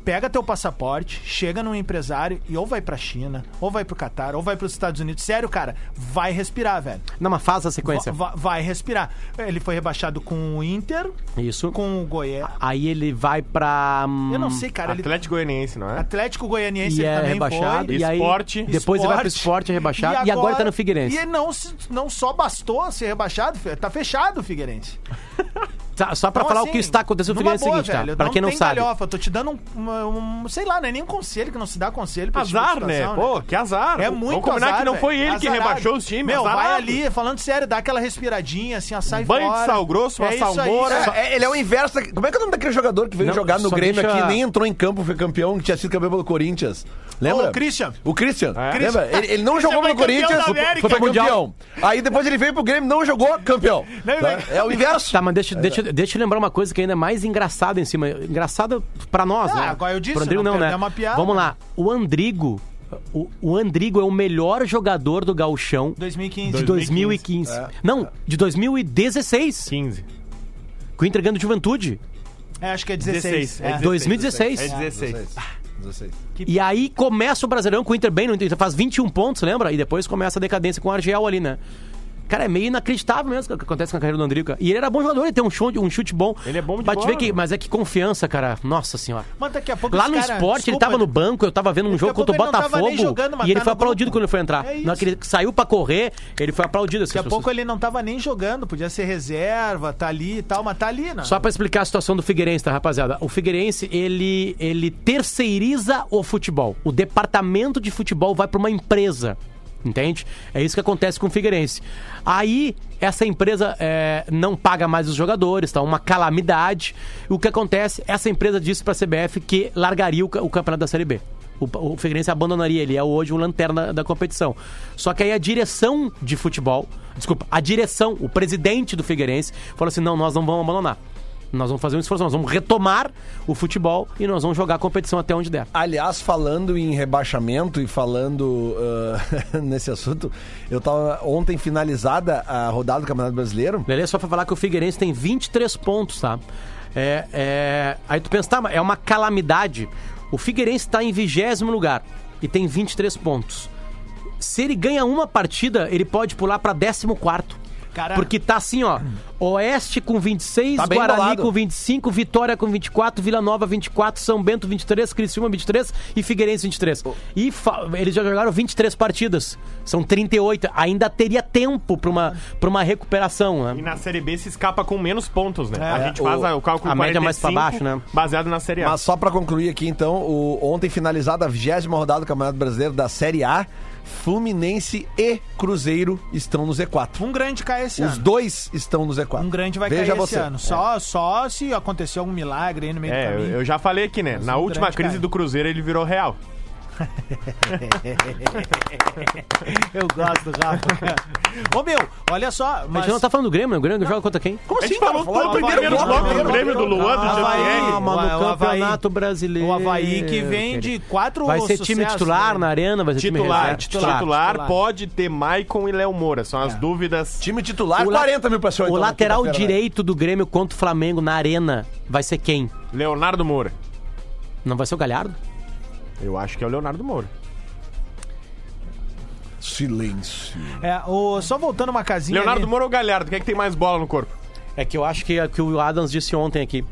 Pega teu passaporte, chega num empresário e ou vai pra China, ou vai pro Catar, ou vai pros Estados Unidos. Sério, cara, vai respirar, velho. Não, mas faz a sequência. Va- va- vai respirar. Ele foi rebaixado com o Inter, Isso. com o Goiás. Aí ele vai pra. hum, Eu não sei, cara. Ele... Atlético Goianiense, não é? Atlético Goianiense E ele é também rebaixado. foi. E aí, Esporte. depois ele vai pro esporte é rebaixado. E agora, tá no Figueirense. E não, não só bastou ser rebaixado, tá fechado o Figueirense. *laughs* Tá, só pra Então, falar assim, o que está acontecendo Figueirense é o boa, seguinte, tá? velho, Pra quem não sabe. galhofa, eu tô te dando um, uma- um- sei lá, não é nem um conselho que não se dá conselho pra tipo de Azar, né? situação, Pô, que azar. É muito Vamos combinar azar, que não velho. foi ele que Azarado. rebaixou os times. Meu, vai azarado. ali, falando sério, dá aquela respiradinha, assim, sai Banho de fora. sal grosso, uma é isso aí, salmoura. É, ele é o inverso. da- Como é que é o nome daquele jogador que veio Não, jogar no só Grêmio deixa- aqui nem entrou em campo, foi campeão, que tinha sido campeão pelo Corinthians? Lembra? Ô, Christian. O Christian. É. Lembra? Ele, ele não jogou no Corinthians, foi, América. foi Foi mundial. campeão. Aí depois ele veio pro Grêmio, não jogou, campeão. Não, Tá? não. É o inverso. Tá, mas deixa, deixa, deixa eu lembrar uma coisa que ainda é mais engraçada em cima. Engraçada pra nós, Ah, né? agora eu disse, Pro Andrigo não não, né? uma piada. Vamos lá. O Andrigo. O, o Andrigo é o melhor jogador do Gauchão 2015. de 2015. Não, de 2016. 15. Com o Inter ganhando Juventude. É, acho que é 16. 16, é É. 16. 2016. É 16. 16. E aí começa o Brasileirão com o Inter bem, no Inter faz 21 pontos, lembra? E depois começa a decadência com o Argel ali, né? Cara, é meio inacreditável mesmo o que acontece com a carreira do Andrigo. cara. E ele era bom jogador, ele tem um chute, um chute bom. Ele é bom de bola, que, meu. mas é que confiança, cara. Nossa senhora. Mas daqui a pouco Lá no cara- esporte, ele desculpa, tava no banco, eu tava vendo um jogo contra o ele Botafogo. jogando, e ele tá foi aplaudido grupo. quando ele foi entrar. É Na hora que ele saiu pra correr, ele foi aplaudido. Daqui a pouco ele não tava nem jogando, podia ser reserva, tá ali e tal, mas tá ali, né? Só pra explicar a situação do Figueirense, tá, rapaziada? O Figueirense, ele, ele terceiriza o futebol. O departamento de futebol vai pra uma empresa. Entende? É isso que acontece com o Figueirense. Aí, essa empresa é, não paga mais os jogadores, tá? Uma calamidade. O que acontece? Essa empresa disse pra CBF que largaria o, o campeonato da Série B. O, o Figueirense abandonaria ele, é hoje o lanterna da competição. Só que aí a direção de futebol, desculpa, a direção, o presidente do Figueirense, falou assim: não, nós não vamos abandonar. Nós vamos fazer um esforço, nós vamos retomar o futebol e nós vamos jogar a competição até onde der. Aliás, falando em rebaixamento e falando ah, *laughs* nesse assunto, eu tava ontem finalizada a rodada do Campeonato Brasileiro. Beleza? Só pra falar que o Figueirense tem 23 pontos, tá? É, é... Aí tu pensa, tá, mas é uma calamidade. O Figueirense tá em vigésimo lugar e tem 23 pontos. Se ele ganha uma partida, ele pode pular pra 14 quarto. Cara- Porque tá assim, ó. Oeste com 26, Tá Guarani embolado. com 25, Vitória com 24, Vila Nova 24, São Bento 23, Criciúma 23 e Figueirense 23. E fa- eles já jogaram 23 partidas. São 38. Ainda teria tempo pra uma, pra uma recuperação, né? E na Série B se escapa com menos pontos, né? a gente o- faz o cálculo a média mais pra 45 baixo, né? Baseado na Série A. Mas só pra concluir aqui, então, o, ontem finalizada a vigésima rodada do Campeonato Brasileiro da Série A, Fluminense e Cruzeiro estão no Z4. Um grande cai esse Os ano. dois estão no Z4. Um grande vai Veja cair você. esse ano. Só, só se acontecer algum milagre aí no meio do É, eu, caminho. eu já falei aqui, né? Mas na um última crise cara. do Cruzeiro ele virou real. *laughs* Eu gosto do Rafa, cara. Ô, meu, olha só. A Mas... gente não tá falando do Grêmio, né? O Grêmio joga contra quem? Como A gente assim, falou todo o primeiro bloco, bloco do Grêmio do Luan, do Havaí, Jean-Pierre. Calma, o no Havaí. Campeonato Brasileiro. O Havaí que vem de quatro Vai ser time titular né? na arena, vai ser time Titular, titular, titular. pode ter Maicon e Léo Moura. São as dúvidas. Time titular, O la- 40 mil pessoas. O então, lateral né? direito do Grêmio contra o Flamengo na arena vai ser quem? Leonardo Moura. Não vai ser o Galhardo? Eu acho que é o Leonardo Moura. Silêncio. É, o, só voltando uma casinha. Leonardo ali. Moura ou Galhardo? Quem é que tem mais bola no corpo? É que eu acho que, que o Adams disse ontem aqui.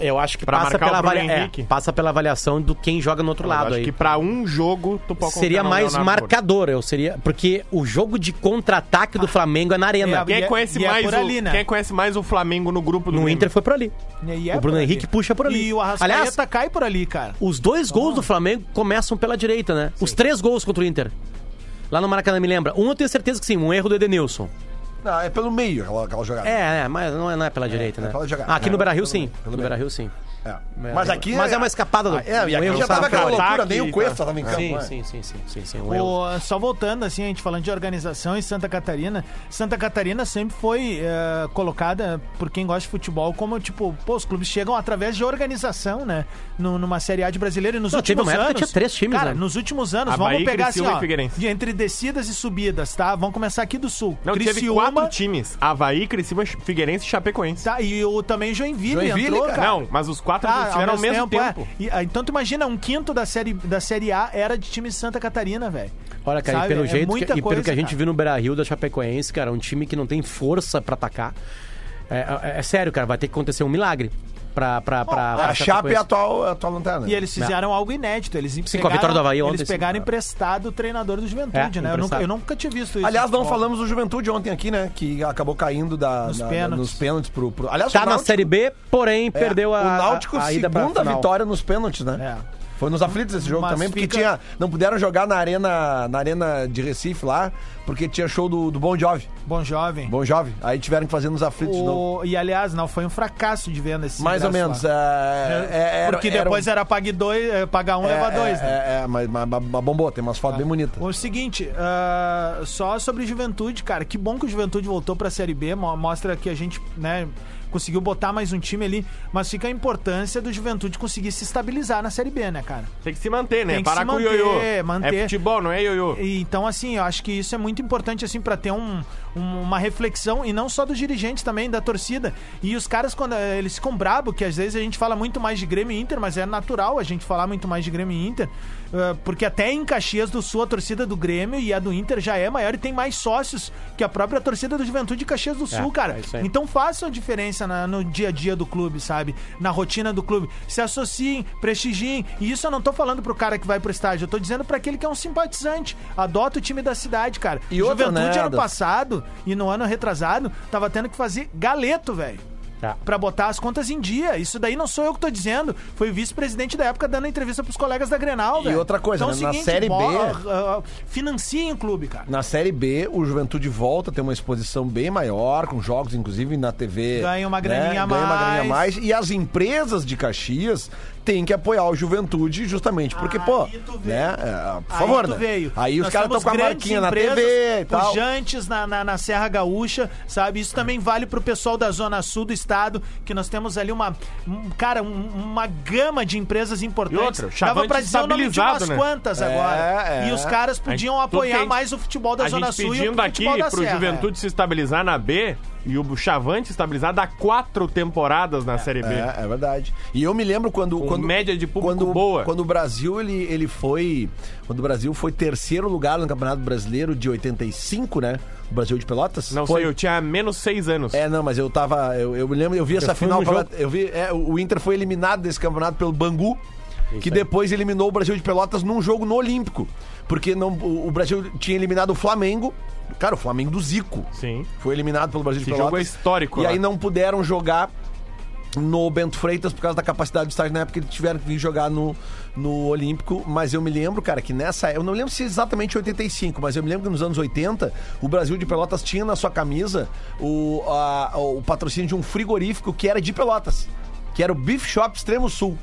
Eu acho que Pra passa pela, avalia- é, passa pela avaliação do quem joga no outro Eu lado acho aí. que pra um jogo tu pode Seria mais Leonardo marcador, eu seria. Porque o jogo de contra-ataque do Flamengo é na arena. É, Quem E é- conhece, e é mais por o, ali, né? quem conhece mais o Flamengo no grupo do No Grêmio? Inter foi por ali. E é o Bruno. Henrique puxa por ali. E o Arrascaeta Aliás, cai por ali, cara. os dois gols do Flamengo começam pela direita, né? Os três gols contra o Inter. Lá no Maracanã, me lembra. Um eu tenho certeza que sim, um erro do Edenilson. Não, é pelo meio aquela, aquela jogada. É, é, mas não é, não é pela direita, né? pela jogada. Ah, aqui É, no Beira-Rio, pelo sim. pelo No meio. Beira-Rio, sim. Mas aqui Mas é uma escapada do. É, e aqui já tava aquela loucura, nem o Cuesta tal. tava em campo. Sim, né? sim, sim, sim, sim, sim. Só voltando, assim, a gente falando de organização em Santa Catarina. Santa Catarina sempre foi eh, colocada, por quem gosta de futebol, como, tipo, pô, os clubes chegam através de organização, né? No- numa Série A de brasileiro. E nos últimos anos. que tinha três times, Cara, né? nos últimos anos, vamos pegar assim, Criciúma ó. e entre descidas e subidas, tá? Vamos começar aqui do sul. Não, teve quatro times. Havaí, Criciúma, Figueirense e Chapecoense. Tá, e o também Joinville, Joinville, entrou, cara. Não, mas os quatro Tá, estiveram ao mesmo tempo. é. E, ah, então tu imagina, um quinto da série, da série A era de time de Santa Catarina, velho. Olha, cara, e Sabe? pelo É jeito que, muita e pelo coisa, que a gente cara. viu no Beira Rio da Chapecoense, cara, um time que não tem força pra atacar. É, é- é sério, cara, vai ter que acontecer um milagre pra. pra, pra, pra A Chape é a atual, a atual lanterna. E eles fizeram algo inédito. Eles Sim, com a vitória do Havaí ontem, Eles sim. pegaram emprestado o treinador do Juventude, É, né? Eu nunca, eu nunca tinha visto isso. Aliás, não futebol. falamos do Juventude ontem aqui, né? Que acabou caindo da, Nos na- na- pênaltis. nos pênaltis pro, pro... Aliás, Tá o na Náutico- Série B, porém é, perdeu a. O Náutico, a, a ida pra segunda final. vitória nos pênaltis, né? É. Foi nos aflitos esse jogo Mas também, porque fica- tinha. Não puderam jogar na arena, na arena de Recife lá, porque tinha show do, do Bon Jovi. Bom jovem. Bon Jovi. Aí tiveram que fazer nos aflitos de novo. O- E aliás, não, foi um fracasso de venda esse Mais ou menos. É, é, era- Porque era um- depois era pague dois, eh, pagar um, é, leva dois, é, né? É, é, mas, mas, mas bombou, tem umas fotos bem bonitas. O seguinte, ah, só sobre Juventude, cara, que bom que o Juventude voltou pra Série B, mo- mostra que a gente, né, conseguiu botar mais um time ali, mas fica a importância do Juventude conseguir se estabilizar na Série B, né, cara? Tem que se manter, né? Tem que Parar se com o manter, ioiô. manter. É futebol, não é ioiô. E, Então, assim, eu acho que isso é muito importante, assim, pra ter um, um- uma reflexão, e não só dos dirigentes também, da torcida. E os caras, quando eh, eles ficam brabo, que às vezes a gente fala muito mais de Grêmio e Inter, mas é natural a gente falar muito mais de Grêmio e Inter, eh, porque até em Caxias do Sul a torcida do Grêmio e a do Inter já é maior e tem mais sócios que a própria torcida do Juventude de Caxias do Sul, cara. é isso aí. Então façam a diferença na- no dia a dia do clube, sabe? Na rotina do clube. Se associem, prestigiem. E isso eu não tô falando pro cara que vai pro estádio, eu tô dizendo pra aquele que é um simpatizante. Adota o time da cidade, cara. E outra, Juventude né, ano passado e no ano retrasado tava tendo que fazer galeto, velho. Tá. Pra botar as contas em dia. Isso daí não sou eu que tô dizendo. Foi o vice-presidente da época dando entrevista pros colegas da Grenal, E velho. outra coisa, então, é né, na seguinte, Série B- ah, ah, financiem o clube, cara. Na Série B, o Juventude volta a ter uma exposição bem maior, com jogos, inclusive, na TV. Ganha uma graninha a Ganha uma graninha a mais. mais. E as empresas de Caxias têm que apoiar o Juventude justamente porque, Aí pô, né? é, por Aí favor, né? veio. Aí os caras estão com a marquinha na TV e tal. Pujantes na, na, na Serra Gaúcha, sabe? Isso também vale pro pessoal da Zona Sul do estado, que nós temos ali uma, um- cara, um- uma gama de empresas importantes. E outra, o Dava pra dizer o nome de umas né? quantas É, agora. é. E os caras podiam gente- apoiar mais o futebol da Zona Sul e o pedindo aqui futebol da pro Serra. Juventude se estabilizar na B e o Chavante estabilizar dá quatro temporadas na Série B. É, é verdade. E eu me lembro quando. Com quando média de público quando, boa. Quando o Brasil ele, ele foi. Quando o Brasil foi terceiro lugar no Campeonato Brasileiro de 85, né? O Brasil de Pelotas. Não foi, sei, eu tinha menos seis anos. É, não, mas eu tava. Eu, eu me lembro, eu vi essa fui final. jogo. eu vi, é, o Inter foi eliminado desse campeonato pelo Bangu, que aí. depois eliminou o Brasil de Pelotas num jogo no Olímpico. Porque não, o, o Brasil tinha eliminado o Flamengo. Cara, o Flamengo do Zico. Sim. Foi eliminado pelo Brasil de Esse Pelotas. jogo é histórico E lá. aí não puderam jogar no Bento Freitas por causa da capacidade do estádio na época eles tiveram que vir jogar no, no Olímpico, mas eu me lembro, cara, que nessa, eu não lembro se é exatamente 85, mas eu me lembro que nos anos 80 o Brasil de Pelotas tinha na sua camisa o, a- o patrocínio de um frigorífico que era de Pelotas, que era o Beef Shop Extremo Sul.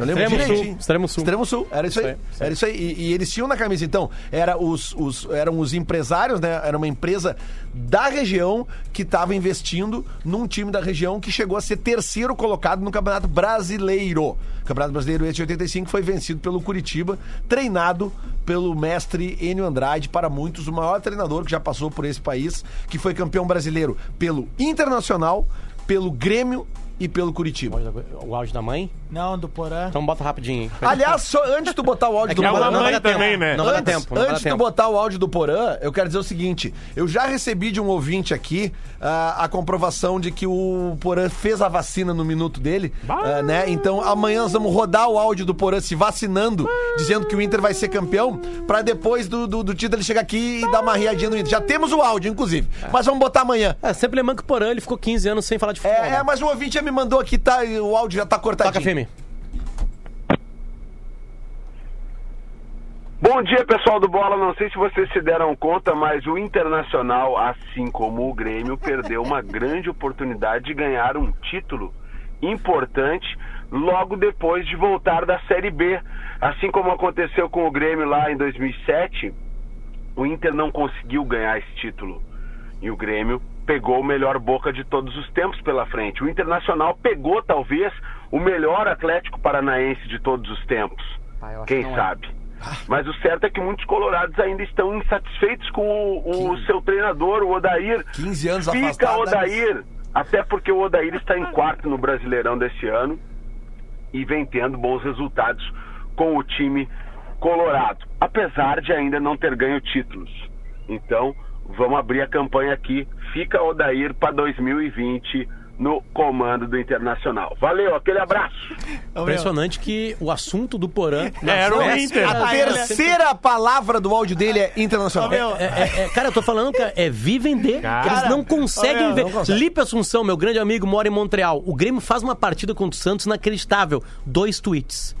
Eu lembro Extremo direitinho. Sul, Extremo Sul. Extremo Sul, era isso aí. Isso aí, isso aí. Era isso aí. E, e eles tinham na camisa, então, era os, os- eram os empresários, né? Era uma empresa da região que estava investindo num time da região que chegou a ser terceiro colocado no Campeonato Brasileiro. O Campeonato Brasileiro esse de 85 foi vencido pelo Curitiba, treinado pelo mestre Enio Andrade, para muitos o maior treinador que já passou por esse país, que foi campeão brasileiro pelo Internacional, pelo Grêmio e pelo Curitiba. O áudio da mãe? Não, do Porã. Então bota rapidinho. aí. Aliás, só antes de tu botar o áudio É que do não, Porã, não, mãe vai dar tempo. também, né? Não vai dar antes, tempo. Não vai dar antes de tu tempo. botar o áudio do Porã, eu quero dizer o seguinte: eu já recebi de um ouvinte aqui ah, a comprovação de que o Porã fez a vacina no minuto dele, ah, né? Então amanhã nós vamos rodar o áudio do Porã se vacinando, dizendo que o Inter vai ser campeão, pra depois do, do, do título ele chegar aqui e dar uma riadinha no Inter. Já temos o áudio, inclusive, mas vamos botar amanhã. É, sempre lembrando que o Porã ele ficou 15 anos sem falar de futebol. É, é, né? mas o ouvinte já me mandou aqui, tá? O áudio já tá cortadinho. Toca. Bom dia, pessoal do Bola. Não sei se vocês se deram conta, mas o Internacional, assim como o Grêmio, perdeu uma *laughs* grande oportunidade de ganhar um título importante logo depois de voltar da Série B. Assim como aconteceu com o Grêmio lá em 2007, o Inter não conseguiu ganhar esse título. E o Grêmio pegou o melhor boca de todos os tempos pela frente. O Internacional pegou, talvez, o melhor Atlético Paranaense de todos os tempos. Quem sabe? Mas o certo é que muitos colorados ainda estão insatisfeitos com o, o seu treinador, o Odair. 15 anos Fica afastado da Odair, até porque o Odair está em quarto no Brasileirão desse ano e vem tendo bons resultados com o time colorado, apesar de ainda não ter ganho títulos. Então, vamos abrir a campanha aqui. Fica Odair para 2020 no comando do Internacional. Valeu, aquele abraço. Impressionante que o assunto do Porã. na Era o Inter. A terceira palavra do áudio dele é internacional. meu, É, é, é, cara, eu tô falando que é vi vender. Eles não conseguem meu, ver. consegue. Lipe Assunção, meu grande amigo, mora em Montreal. O Grêmio faz uma partida contra o Santos inacreditável. Dois tweets.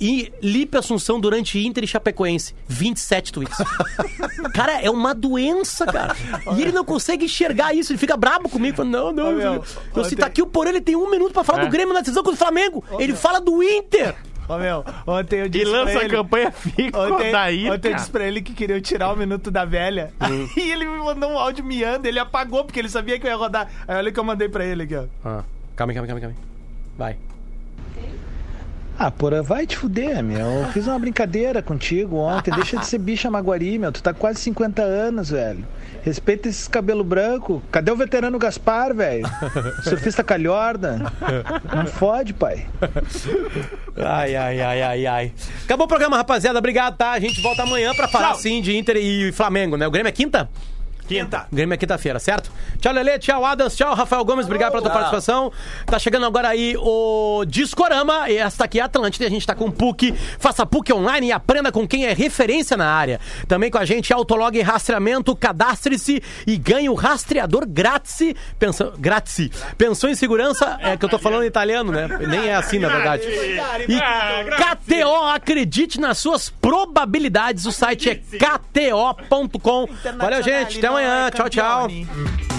E Lipe Assunção durante Inter e Chapecoense. 27 tweets. *laughs* cara, é uma doença, cara. E ele não consegue enxergar isso. Ele fica brabo comigo. Fala, não, não. Ô, meu, eu se tá aqui o Porã, ele tem um minuto pra falar do Grêmio na decisão contra o Flamengo. ele fala do Inter. Ô, meu, ontem eu E disse pra lança a ele... campanha Fica Ontem, Odair, ontem eu disse pra ele que queria tirar o minuto da velha. *laughs* E ele me mandou um áudio miando, ele apagou porque ele sabia que eu ia rodar. Aí olha o que eu mandei pra ele aqui, ó. Ah, calma aí, calma aí, calma aí. Vai. Ah, porra, vai te fuder, meu. Eu fiz uma brincadeira contigo ontem. Deixa de ser bicha maguari, meu. Tu tá quase 50 anos, velho. Respeita esses cabelo branco. Cadê o veterano Gaspar, velho? *laughs* Surfista calhorda. Não fode, pai. Ai, ai, ai, ai, ai. Acabou o programa, rapaziada. Obrigado, tá? A gente volta amanhã pra falar, sim, de Inter e Flamengo, né? O Grêmio é quinta? Quinta. Grêmio é quinta-feira, certo? Tchau, Lele. Tchau, Adams. Tchau, Rafael Gomes. Obrigado pela tua participação. Tá chegando agora aí o Discorama. E esta aqui é a Atlântida. A gente tá com o PUC. Faça PUC online e aprenda com quem é referência na área. Também com a gente, Autolog e Rastreamento. Cadastre-se e ganhe o rastreador grátis. Pensou, grátis. Pensou em segurança? É que eu tô falando em italiano, né? Nem é assim, na verdade. E KTO, acredite nas suas probabilidades. O site é kto.com. Valeu, gente. Até amanhã. Tchau, tchau. Campione.